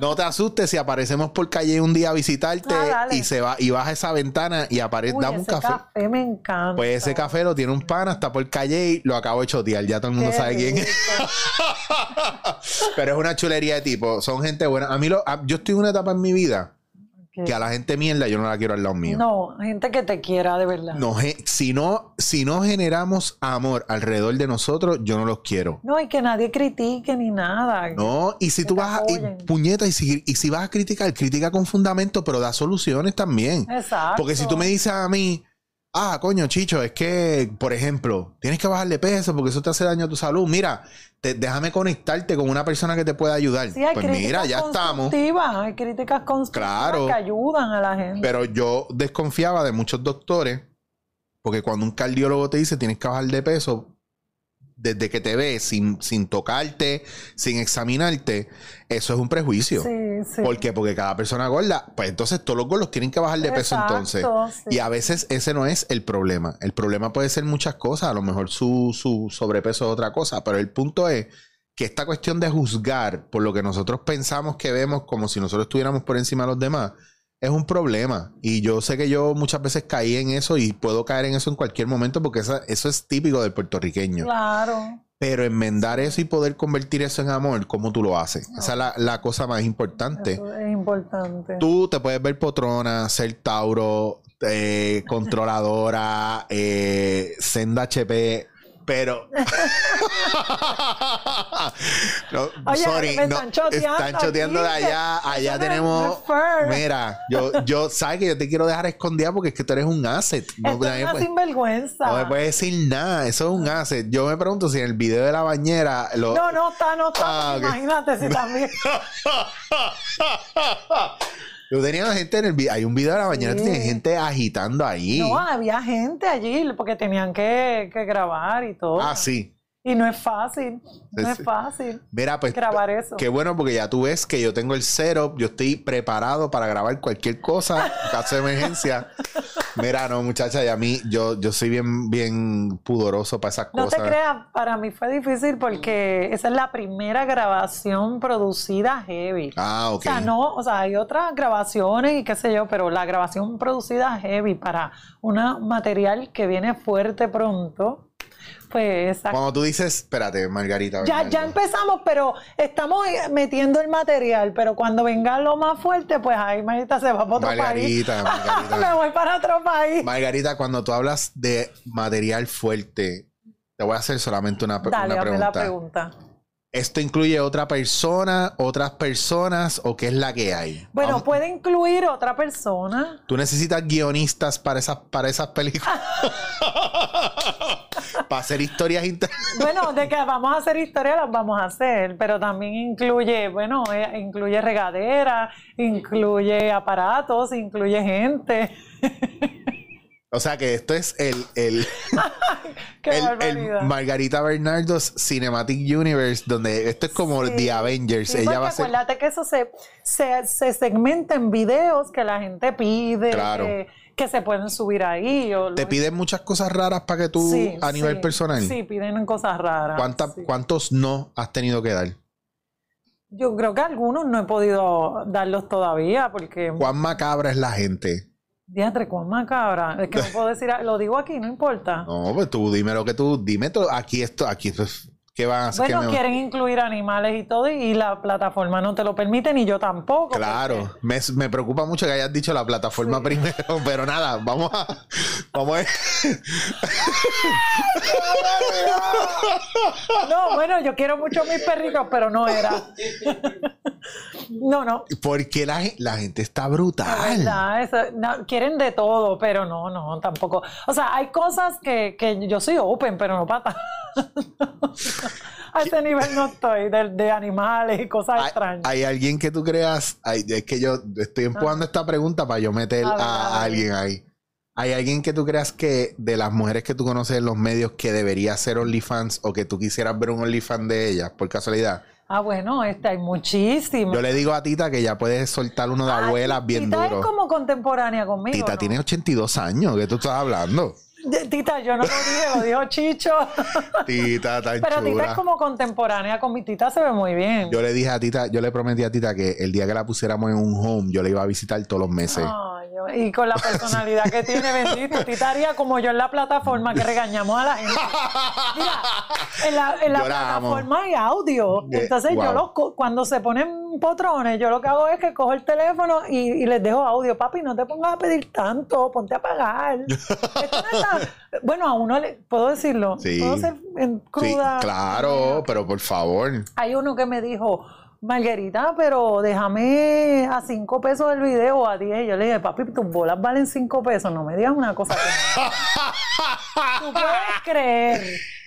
No te asustes si aparecemos por calle un día a visitarte Ah, y se va y baja esa ventana y aparece, dame un ese café. me encanta. Pues ese café lo tiene un pana, está por calle y lo acabo de chotear. Ya todo el mundo Qué sabe quién es. [laughs] Pero es una chulería de tipo. Son gente buena. A mí lo, a- yo estoy en una etapa en mi vida Que a la gente mierda yo no la quiero al lado mío. No, gente que te quiera de verdad. No, si no, si no generamos amor alrededor de nosotros, yo no los quiero. No, y que nadie critique ni nada. No, y si tú vas a, y, puñeta, y si, y si vas a criticar, critica con fundamento, pero da soluciones también. Exacto. Porque si tú me dices a mí, Ah, coño, Chicho, es que, por ejemplo, tienes que bajar de peso porque eso te hace daño a tu salud. Mira, te- déjame conectarte con una persona que te pueda ayudar. Sí, hay pues mira, ya estamos. constructivas, Hay críticas constructivas Claro. que ayudan a la gente. Pero yo desconfiaba de muchos doctores porque cuando un cardiólogo te dice tienes que bajar de peso, desde que te ve sin, sin tocarte, sin examinarte, eso es un prejuicio. sí, sí. ¿Por qué? Porque cada persona gorda, pues entonces todos los gordos tienen que bajar de peso Exacto, entonces. sí. Y a veces ese no es el problema. El problema puede ser muchas cosas. A lo mejor su, su sobrepeso es otra cosa. Pero el punto es que esta cuestión de juzgar por lo que nosotros pensamos que vemos como si nosotros estuviéramos por encima de los demás es un problema. Y yo sé que yo muchas veces caí en eso y puedo caer en eso en cualquier momento porque esa- eso es típico del puertorriqueño. Claro. Pero enmendar eso y poder convertir eso en amor, ¿cómo tú lo haces? Esa es la, la cosa más importante. Eso es importante. Tú te puedes ver potrona, ser Tauro, eh, controladora, eh, senda HP, pero. [laughs] no, Oye, sorry, me no, están choteando están choteando de allá. Allá tenemos. Mira, yo, yo, sabes que yo te quiero dejar escondida porque es que tú eres un asset. No, Esto es una puede- sinvergüenza. no me puedes decir nada, eso es un asset. Yo me pregunto si en el video de la bañera. Lo... No, no está, no está. Ah. Imagínate si también. [laughs] Yo tenía gente en el video. Hay un video de la bañera, Sí. tú tienes gente agitando ahí. No, había gente allí porque tenían que, que grabar y todo. Ah, sí. Y no es fácil. No Sí, es fácil Mira, pues. grabar eso. Qué bueno, porque ya tú ves que yo tengo el setup, yo estoy preparado para grabar cualquier cosa, en caso de emergencia. [laughs] Mira, no, muchacha, y a mí, yo, yo soy bien, bien pudoroso para esas No te cosas. creas, para mí fue difícil porque esa es la primera grabación producida heavy. Ah, ok. O sea, no, o sea, hay otras grabaciones y qué sé yo, pero la grabación producida heavy para un material que viene fuerte pronto, pues esa- Cuando tú dices, espérate, Margarita. ya, empezamos, pero estamos eh, metiendo el material, pero cuando venga lo más fuerte, pues ahí Margarita se va para otro Margarita, país. [laughs] Margarita. Me voy para otro país. Margarita, cuando tú hablas de material fuerte, te voy a hacer solamente una, Dale, una la pregunta. pregunta. ¿Esto incluye otra persona, otras personas o qué es la que hay? Bueno, Vamos- puede incluir otra persona. ¿Tú necesitas guionistas para esas, para esas películas? [laughs] para hacer historias inter- [laughs] Bueno, de que vamos a hacer historia, las vamos a hacer, pero también incluye, bueno, eh, incluye regadera, incluye aparatos, incluye gente. O sea que esto es el, el, [laughs] el-. Margarita Bernardo's Cinematic Universe, donde esto es como Sí. The Avengers. Sí, Ella porque va a ser. acuérdate que eso se, se, se segmenta en videos que la gente pide, Claro. que, que se pueden subir ahí. O Te lo- piden muchas cosas raras para que tú, Sí, a nivel sí, personal. Sí, piden cosas raras. ¿Cuánta- sí. ¿Cuántos no has tenido que dar? Yo creo que algunos no he podido darlos todavía porque... ¿Cuán macabra es la gente? Diatre, cuán macabra. Es que no [laughs] puedo decir, lo digo aquí, no importa. No, pues tú dime lo que tú, dime todo. Aquí esto, aquí pues, ¿qué van a hacer? Bueno, ¿Qué me- quieren incluir animales y todo, y la plataforma no te lo permite, ni yo tampoco. Claro, me, me preocupa mucho que hayas dicho la plataforma primero, [laughs] pero nada, vamos a, vamos a, [laughs] No, bueno, yo quiero mucho a mis perritos, pero no era. No, no. porque la, la gente está Es brutal. verdad, eso- no, quieren de todo, pero no, no, tampoco. O sea, hay cosas que, que yo soy open, pero no para [laughs] A ese nivel no estoy, de, de animales y cosas Hay, extrañas. hay alguien que tú creas, hay- es que yo estoy empujando esta pregunta para yo meter A a, ver, a a ver. alguien ahí. ¿Hay alguien que tú creas que de las mujeres que tú conoces en los medios que debería ser OnlyFans o que tú quisieras ver un OnlyFans de ellas, por casualidad? Ah, bueno, este, hay muchísimas. Yo le digo a Tita que ya puedes soltar uno de Ah, abuelas bien Tita duro. es como contemporánea conmigo. Tita ¿no? tiene 82 años, ¿qué tú estás hablando? Tita, yo no lo dije, lo dijo Chicho. [laughs] Tita, tan Pero Tita chula. es como contemporánea con mi Tita, se ve muy bien. Yo le dije a Tita, yo le prometí a Tita que el día que la pusiéramos en un home, yo le iba a visitar todos los meses. Ay, yo- y con la personalidad que tiene, bendito. Tita haría como yo en la plataforma que regañamos a la gente. Mira, en la, en la la amo. plataforma hay audio. Eh, Entonces yo los cuando se ponen potrones, yo lo que hago es que cojo el teléfono y, y les dejo audio. Papi, no te pongas a pedir tanto, ponte a pagar. [laughs] Bueno, a uno le, puedo decirlo. Sí. Puedo ser en Sí, cruda. claro, pero por favor. Hay uno que me dijo, Margarita, pero déjame a cinco pesos el video o a 10. Y yo le dije, papi, tus bolas valen cinco pesos. No me digas una cosa que no. [laughs] Tú puedes creer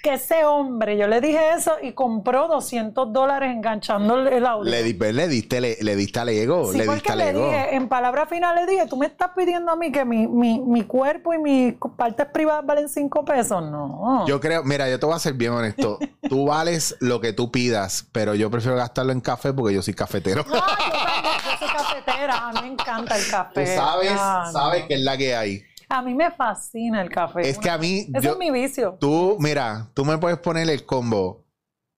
que ese hombre, yo le dije eso y compró 200 dólares enganchando el- audio. Le, di- pues, le diste, le, le diste al ego. Sí, le porque diste le dije, en palabras finales le dije, tú me estás pidiendo a mí que mi, mi, mi cuerpo y mis partes privadas valen cinco pesos. No. Yo creo, mira, yo te voy a ser bien honesto. [laughs] Tú vales lo que tú pidas, pero yo prefiero gastarlo en café porque yo soy cafetero. No, yo también, yo soy cafetera, a mí me encanta el Tú café. sabes, Ah, no. sabes que es la que hay. A mí me fascina el café. Es que a mí, Ese yo- es mi vicio. Tú, mira, tú me puedes poner el combo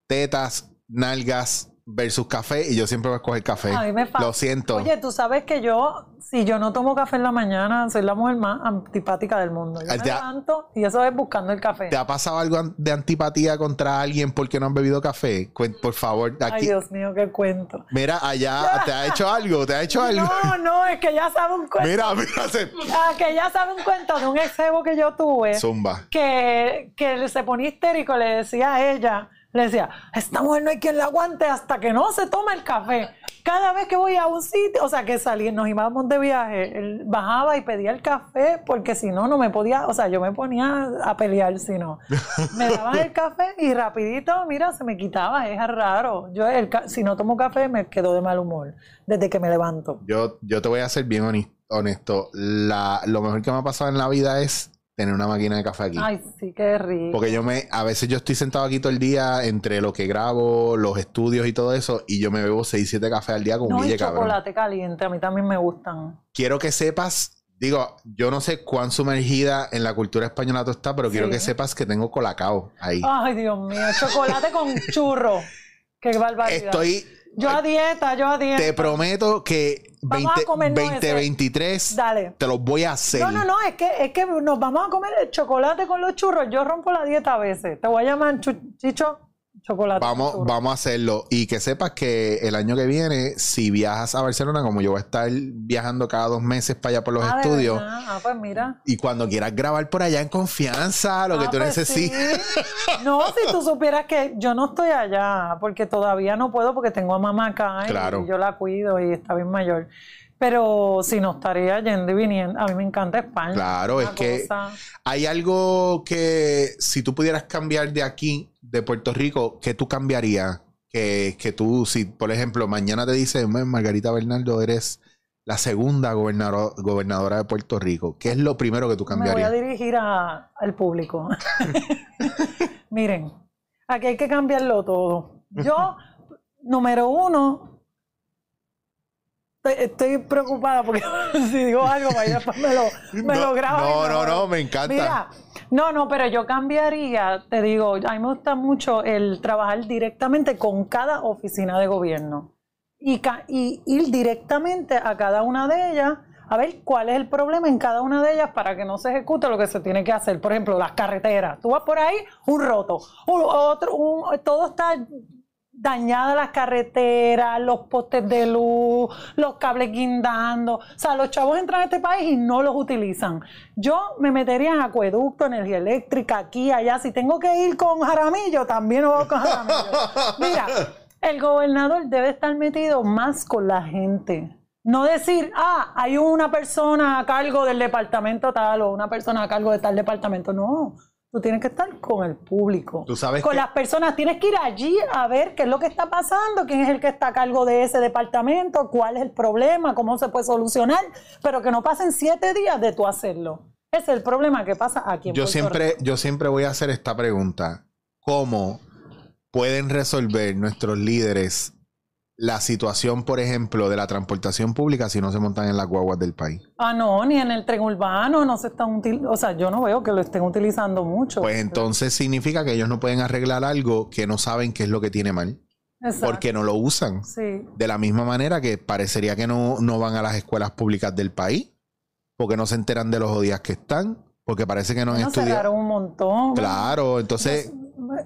tetas, nalgas versus café y yo siempre voy a escoger café. A mí me Lo siento. Oye, tú sabes que yo, si yo no tomo café en la mañana, soy la mujer más antipática del mundo. Yo me levanto y eso es buscando el café. ¿Te ha pasado algo de antipatía contra alguien porque no han bebido café? Por favor, Ay, aquí. Dios mío, qué cuento. Mira, allá, [laughs] ¿te ha hecho algo? ¿Te ha hecho algo? No, no, es que ya sabe un cuento. Mira, mira, se... Ah, que ya sabe un cuento de un ex que yo tuve. Zumba. que, que se ponía histérico, le decía a ella, le decía, esta mujer no hay quien la aguante hasta que no se tome el café. Cada vez que voy a un sitio, o sea, que salí, nos íbamos de viaje, él bajaba y pedía el café porque si no, no me podía, o sea, yo me ponía a pelear si no. Me daban el café y rapidito, mira, se me quitaba, es raro. Yo, el si no tomo café, me quedo de mal humor desde que me levanto. Yo, yo te voy a ser bien honesto. La, lo mejor que me ha pasado en la vida es tener una máquina de café aquí. Ay, sí, qué rico. Porque yo me, a veces yo estoy sentado aquí todo el día entre lo que grabo, los estudios y todo eso, y yo me bebo 6, 7 cafés al día con no, y guille cabrón. chocolate caliente, a mí también me gustan. Quiero que sepas, digo, yo no sé cuán sumergida en la cultura española tú estás, pero quiero que sepas que tengo colacao ahí. Ay, Dios mío, chocolate con churro. [laughs] Qué barbaridad. Estoy, Yo a dieta, yo a dieta. te prometo que Vamos a 20, comernos ese. 2023 Dale. te los voy a hacer. No, no, no, es que, es que nos vamos a comer el chocolate con los churros. Yo rompo la dieta a veces. Te voy a llamar Chicho chocolate. Vamos, vamos a hacerlo. Y que sepas que el año que viene, si viajas a Barcelona, como yo voy a estar viajando cada dos meses para allá por los Ah, ¿de estudios? Ah, pues mira. y cuando quieras grabar por allá en confianza, lo que Ah, tú pues necesites. sí. [laughs] No, si tú supieras que yo no estoy allá, porque todavía no puedo, porque tengo a mamá acá y Claro. yo la cuido y está bien mayor. Pero si no estaría yendo y viniendo, a mí me encanta España. Claro, es que hay algo que si tú pudieras cambiar de aquí, de Puerto Rico, ¿qué tú cambiarías? Que, que tú, si por ejemplo mañana te dicen, "Ven, Margarita Bernardo, eres la segunda gobernador- gobernadora de Puerto Rico, ¿qué es lo primero que tú Me voy a cambiarías? dirigir a- al público. [laughs] Miren, aquí hay que cambiarlo todo. Yo, número uno, estoy, estoy preocupada porque [laughs] si digo algo, vaya, después me lo, me No, lo graban y no, no, no, me encanta. Mira, no, no, pero yo cambiaría, te digo, a mí me gusta mucho el trabajar directamente con cada oficina de gobierno y, ir directamente a cada una de ellas a ver cuál es el problema en cada una de ellas para que no se ejecute lo que se tiene que hacer. Por ejemplo, las carreteras. Tú vas por ahí, un roto, un- otro, un- todo está dañada las carreteras, los postes de luz, los cables guindando. O sea, los chavos entran a este país y no los utilizan. Yo me metería en acueducto, energía eléctrica, aquí, allá. Si tengo que ir con Jaramillo, también voy con Jaramillo. Mira, el gobernador debe estar metido más con la gente. No decir, ah, hay una persona a cargo del departamento tal o una persona a cargo de tal departamento. No, tú tienes que estar con el público. Tú sabes con que- las personas, tienes que ir allí a ver qué es lo que está pasando, quién es el que está a cargo de ese departamento, cuál es el problema, cómo se puede solucionar, pero que no pasen siete días de tú hacerlo. Ese es el problema que pasa aquí en Yo Puerto siempre, yo siempre voy a hacer esta pregunta. ¿Cómo pueden resolver nuestros líderes la situación, por ejemplo, de la transportación pública si no se montan en las guaguas del país? Ah, no, ni en el tren urbano no se están utilizando, o sea, yo no veo que lo estén utilizando mucho. Pues entonces significa que ellos no pueden arreglar algo que no saben qué es lo que tiene mal, Exacto. porque no lo usan. Sí. De la misma manera que parecería que no, no van a las escuelas públicas del país, porque no se enteran de los días que están, porque parece que no han Bueno, estudiado. cerraron un montón. Claro, entonces,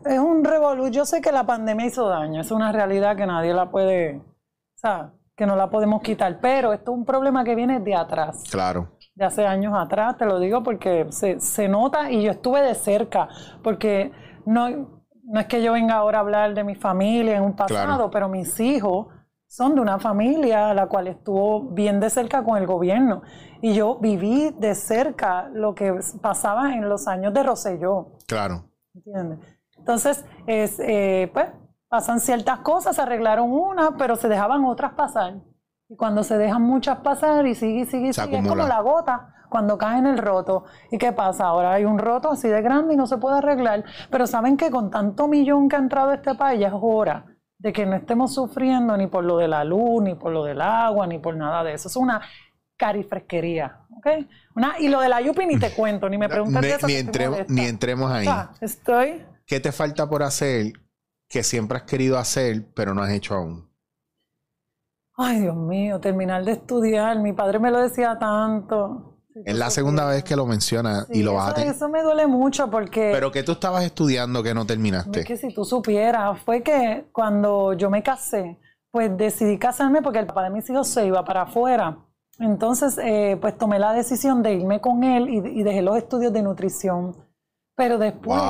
Es un revolú. Yo sé que la pandemia hizo daño, es una realidad que nadie la puede, o sea, que no la podemos quitar, pero esto es un problema que viene de atrás, claro. de hace años atrás, te lo digo porque se, se nota y yo estuve de cerca, porque no, no es que yo venga ahora a hablar de mi familia en un pasado, Claro. pero mis hijos son de una familia a la cual estuvo bien de cerca con el gobierno. Y yo viví de cerca lo que pasaba en los años de Roselló. Claro. ¿Entiendes? Entonces, es, eh, pues, pasan ciertas cosas, se arreglaron unas, pero se dejaban otras pasar. Y cuando se dejan muchas pasar y sigue, sigue, sigue, es como la gota cuando cae en el roto. ¿Y qué pasa? Ahora hay un roto así de grande y no se puede arreglar. Pero saben que con tanto millón que ha entrado a este país ya es hora de que no estemos sufriendo ni por lo de la luz, ni por lo del agua, ni por nada de eso. Es una carifresquería. ¿ok? Una, y lo de la Yupi ni te [laughs] cuento, ni me preguntas eso. Ni, ni entremos ahí. estoy. ¿Qué te falta por hacer que siempre has querido hacer, pero no has hecho aún? Ay, Dios mío, terminar de estudiar. Mi padre me lo decía tanto. Es la segunda vez que lo menciona y lo vas a Eso me duele mucho porque... ¿Pero qué tú estabas estudiando que no terminaste? Es que si tú supieras, fue que cuando yo me casé, pues decidí casarme porque el papá de mis hijos se iba para afuera. Entonces, eh, pues tomé la decisión de irme con él y, dejé los estudios de nutrición. Pero después,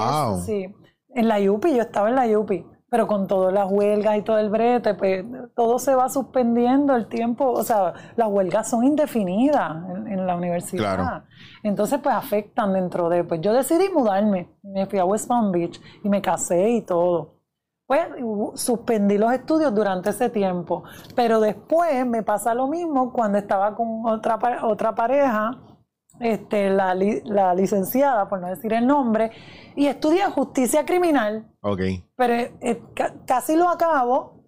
sí, en la UPI, yo estaba en la UPI pero con todas las huelgas y todo el brete, pues todo se va suspendiendo el tiempo, o sea, las huelgas son indefinidas en, la universidad. Entonces, pues afectan dentro de, pues yo decidí mudarme, me fui a West Palm Beach y me casé y todo. Pues suspendí los estudios durante ese tiempo, pero después me pasa lo mismo cuando estaba con otra, otra pareja, este, la, la licenciada, por no decir el nombre, y estudia justicia criminal. Ok. Pero eh, casi lo acabo,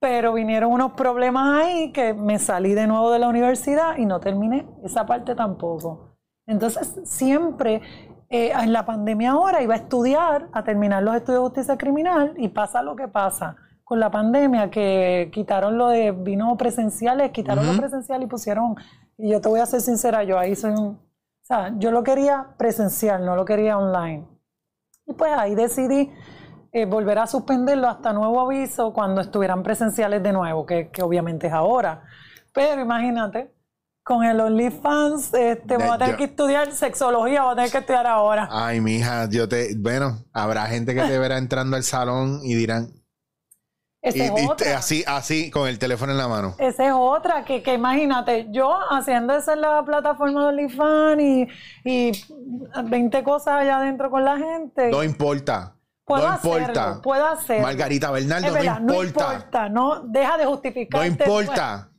pero vinieron unos problemas ahí que me salí de nuevo de la universidad y no terminé esa parte tampoco. Entonces, siempre eh, en la pandemia ahora iba a estudiar, a terminar los estudios de justicia criminal y pasa lo que pasa con la pandemia, que quitaron lo de vino presenciales, quitaron lo presencial y pusieron, y yo te voy a ser sincera, yo ahí soy un, sea, yo lo quería presencial, no lo quería online. Y pues ahí decidí eh, volver a suspenderlo hasta nuevo aviso cuando estuvieran presenciales de nuevo, que, obviamente es ahora. Pero imagínate, con el OnlyFans, este, voy a tener que estudiar sexología, voy a tener que estudiar ahora. Ay, mija, yo te, bueno, habrá gente que te verá entrando al salón y dirán, y, así, así, con el teléfono en la mano. Esa es otra, que, que imagínate, yo haciendo eso en la plataforma de OnlyFans y, y 20 cosas allá adentro con la gente. No importa. Puedo no importa. puedo hacer. Margarita Bernardo, no importa. No importa, no, deja de justificar. No importa.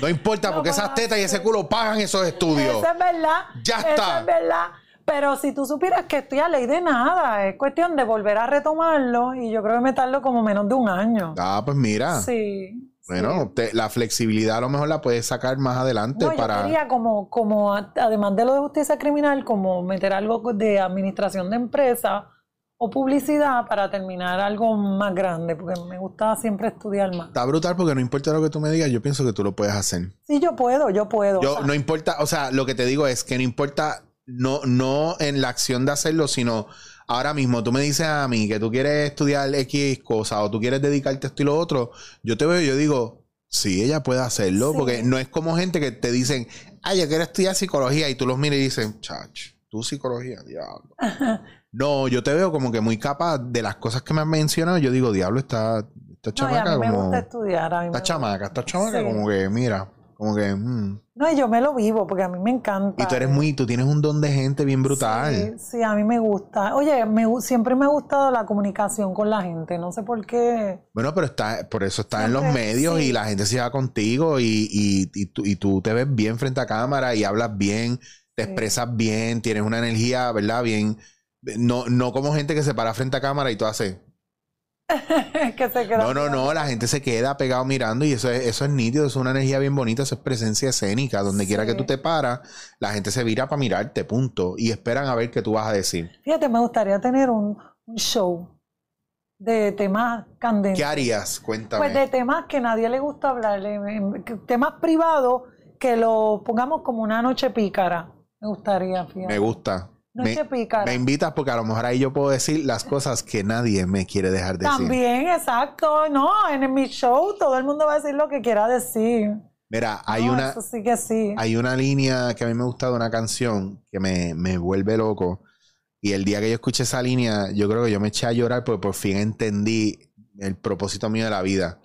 No importa, porque esas tetas y ese culo pagan esos estudios. Eso es verdad. Ya está. Eso es verdad. Pero si tú supieras que estoy a ley de nada, es cuestión de volver a retomarlo y yo creo que me tardo como menos de un año. Ah, pues mira. Sí. Bueno, la flexibilidad a lo mejor la puedes sacar más adelante no, para. Yo quería como, como, además de lo de justicia criminal, como meter algo de administración de empresa o publicidad para terminar algo más grande, porque me gusta siempre estudiar más. Está brutal porque no importa lo que tú me digas, yo pienso que tú lo puedes hacer. Sí, yo puedo, yo puedo. Yo, no importa, o sea, lo que te digo es que no importa no, no en la acción de hacerlo, sino ahora mismo tú me dices a mí que tú quieres estudiar X cosa o tú quieres dedicarte a esto y lo otro, yo te veo y yo digo, sí, ella puede hacerlo, porque no es como gente que te dicen, ay, yo quiero estudiar psicología y tú los miras y dicen, chach, tú psicología, diablo. [laughs] no, yo te veo como que muy capaz de las cosas que me has mencionado, yo digo, diablo, está, esta chamaca me gusta estudiar. esta chamaca, esta chamaca como que, mira, como que... Mm. No, yo me lo vivo porque a mí me encanta. Y tú eres muy, tú tienes un don de gente bien brutal. Sí, sí a mí me gusta. Oye, me, siempre me ha gustado la comunicación con la gente, no sé por qué. Bueno, pero está, por eso está en los medios y la gente se va contigo y, y, y, tú, y tú te ves bien frente a cámara y hablas bien, te expresas bien, tienes una energía, ¿verdad? Bien. No, no como gente que se para frente a cámara y tú haces. [laughs] no, no, no, la gente se queda pegado mirando y eso es, eso es nítido, es una energía bien bonita, eso es presencia escénica. Donde quiera que tú te paras, la gente se vira para mirarte, punto. Y esperan a ver qué tú vas a decir. Fíjate, me gustaría tener un, show de temas candentes. ¿Qué harías? Cuéntame. Pues de temas que nadie le gusta hablar, temas privados que lo pongamos como una noche pícara. Me gustaría, fíjate. Me gusta. No me, me invitas porque a lo mejor ahí yo puedo decir las cosas que nadie me quiere dejar decir. También, exacto. No, en mi show todo el mundo va a decir lo que quiera decir. Mira, hay una. Eso sí que sí. Hay una línea que a mí me gusta de una canción que me, me vuelve loco. Y el día que yo escuché esa línea, yo creo que yo me eché a llorar porque por fin entendí el propósito mío de la vida.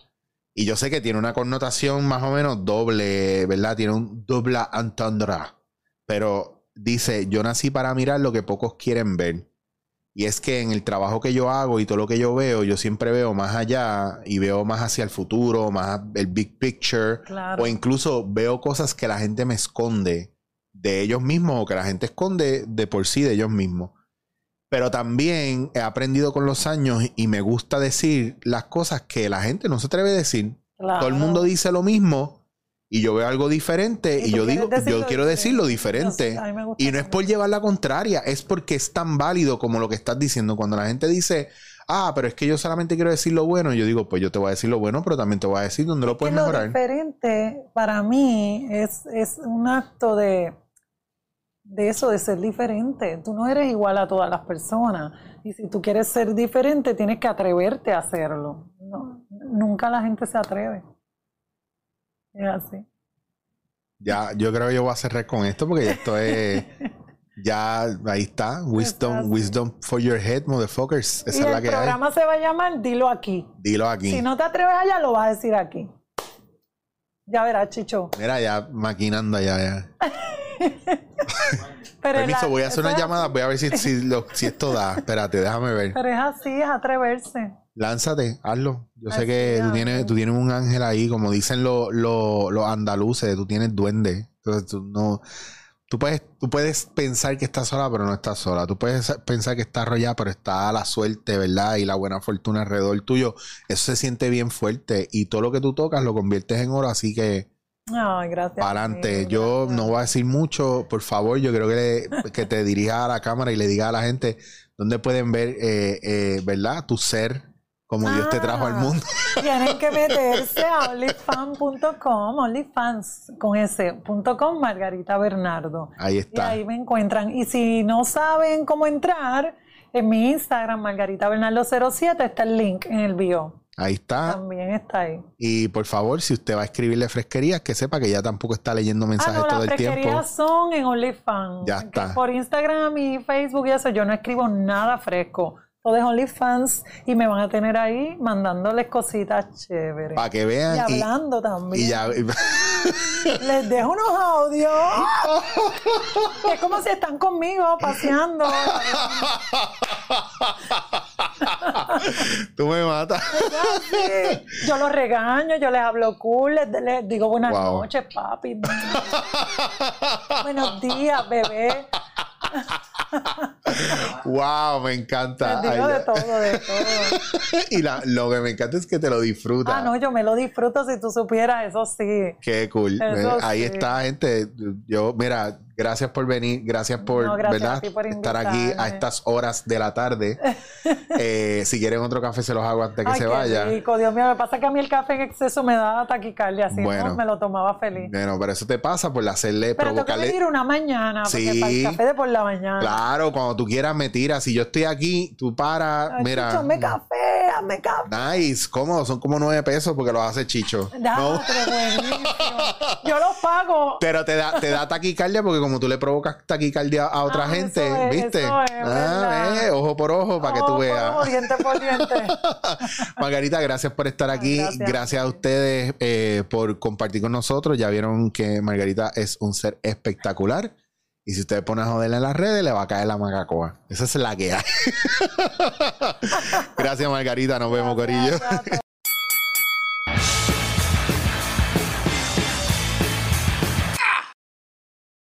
Y yo sé que tiene una connotación más o menos doble, ¿verdad? Tiene un doble entendre. Pero dice, yo nací para mirar lo que pocos quieren ver. Y es que en el trabajo que yo hago y todo lo que yo veo, yo siempre veo más allá y veo más hacia el futuro, más el big picture. Claro. O incluso veo cosas que la gente me esconde de ellos mismos o que la gente esconde de por sí de ellos mismos. Pero también he aprendido con los años y me gusta decir las cosas que la gente no se atreve a decir. Claro. Todo el mundo dice lo mismo y yo veo algo diferente y, tú yo digo, yo quiero decir lo diferente. Y no es por llevar la contraria, es porque es tan válido como lo que estás diciendo. Cuando la gente dice, ah, pero es que yo solamente quiero decir lo bueno, yo digo, pues yo te voy a decir lo bueno, pero también te voy a decir dónde lo puedes que lo mejorar. diferente para mí es, es un acto de, de eso, de ser diferente. Tú no eres igual a todas las personas. Y si tú quieres ser diferente, tienes que atreverte a hacerlo. No, nunca la gente se atreve. Es así. Ya, yo creo que yo voy a cerrar con esto porque ya esto es. [laughs] ya, ahí está. Wisdom, wisdom for your head, motherfuckers. Esa y es la el que hay. programa se va a llamar Dilo aquí. Dilo aquí. Si no te atreves allá, lo vas a decir aquí. Ya verás, Chicho. Mira, ya maquinando allá. Ya. [laughs] Pero, Permiso, la- voy a hacer una llamada. Voy a ver si, si, lo- si esto da. [laughs] Espérate, déjame ver. Pero es así, es atreverse. Lánzate, hazlo. Yo sé que tú es. tienes, tú tienes un ángel ahí, como dicen los, los, los andaluces, tú tienes duende. Entonces tú no. Tú puedes, tú puedes pensar que estás sola, pero no estás sola. Tú puedes pensar que estás arrollada, pero está la suerte, ¿verdad? Y la buena fortuna alrededor tuyo. Eso se siente bien fuerte. Y todo lo que tú tocas lo conviertes en oro, así que Ay, gracias. para adelante. Yo gracias. no voy a decir mucho, por favor. Yo creo que, le- que te dirijas a la cámara y le digas a la gente dónde pueden ver, eh, eh, ¿verdad? Tu ser, como Dios te trajo al Ah. mundo. Tienen que [laughs] meterse a onlyfans.com, onlyfans con Margarita Bernardo. Ahí Y está. ahí me encuentran. Y si no saben cómo entrar, en mi Instagram, Margarita Bernardo 07, está el link en el bio. Ahí está. También está ahí. Y por favor, si usted va a escribirle fresquerías, que sepa que ya tampoco está leyendo Ah, mensajes no, todo las el tiempo. fresquerías son en OnlyFans. Ya está. Por Instagram y Facebook y eso, yo no escribo nada fresco. Todo es OnlyFans y me van a tener ahí mandándoles cositas chéveres. Para que vean. Y, hablando también. y ya. [laughs] Les dejo unos audios. [laughs] es como si están conmigo paseando. [laughs] [laughs] Tú me matas. Yo los regaño, yo les hablo cool, les, les digo buenas Wow. noches, papi. Buenos días, bebé. wow, me encanta. Digo de todo, de todo. [laughs] y la- lo que me encanta es que te lo disfrutas. Ah, no, yo me lo disfruto si tú supieras, eso sí. Qué cool. Eso Ahí sí. está, gente. Yo, mira, gracias por venir, gracias por, No, gracias ¿verdad? por estar aquí a estas horas de la tarde. [laughs] Eh, si quieren otro café, se los hago antes que Ay, se qué vaya. rico, Dios mío, me pasa que a mí el café en exceso me da taquicardia, así Bueno. no me lo tomaba feliz. Bueno, pero eso te pasa por hacerle, Pero provocarle. venir una mañana, porque Sí. para el café de por la mañana. Claro, cuando tú quieras me tiras. Si yo estoy aquí, tú paras. Ay, mira. Chicho, café, hazme café. Nice, cómodo, son como nueve pesos porque los hace Chicho. Da, No. pero buenísimo. [laughs] Yo los pago. Pero te da, te da taquicardia porque como tú le provocas taquicardia a otra Ah, gente, eso es, ¿viste? eso es, ah, eh, ojo por ojo para que tú por veas. ojo, diente por diente. [laughs] Margarita, gracias por estar aquí. gracias. Gracias, a ustedes eh, por compartir con nosotros. Ya vieron que Margarita es un ser espectacular. Y si ustedes ponen a joderle en las redes, le va a caer la magacoa. Esa es la que hay. [laughs] gracias, Margarita. Nos vemos, Corillo.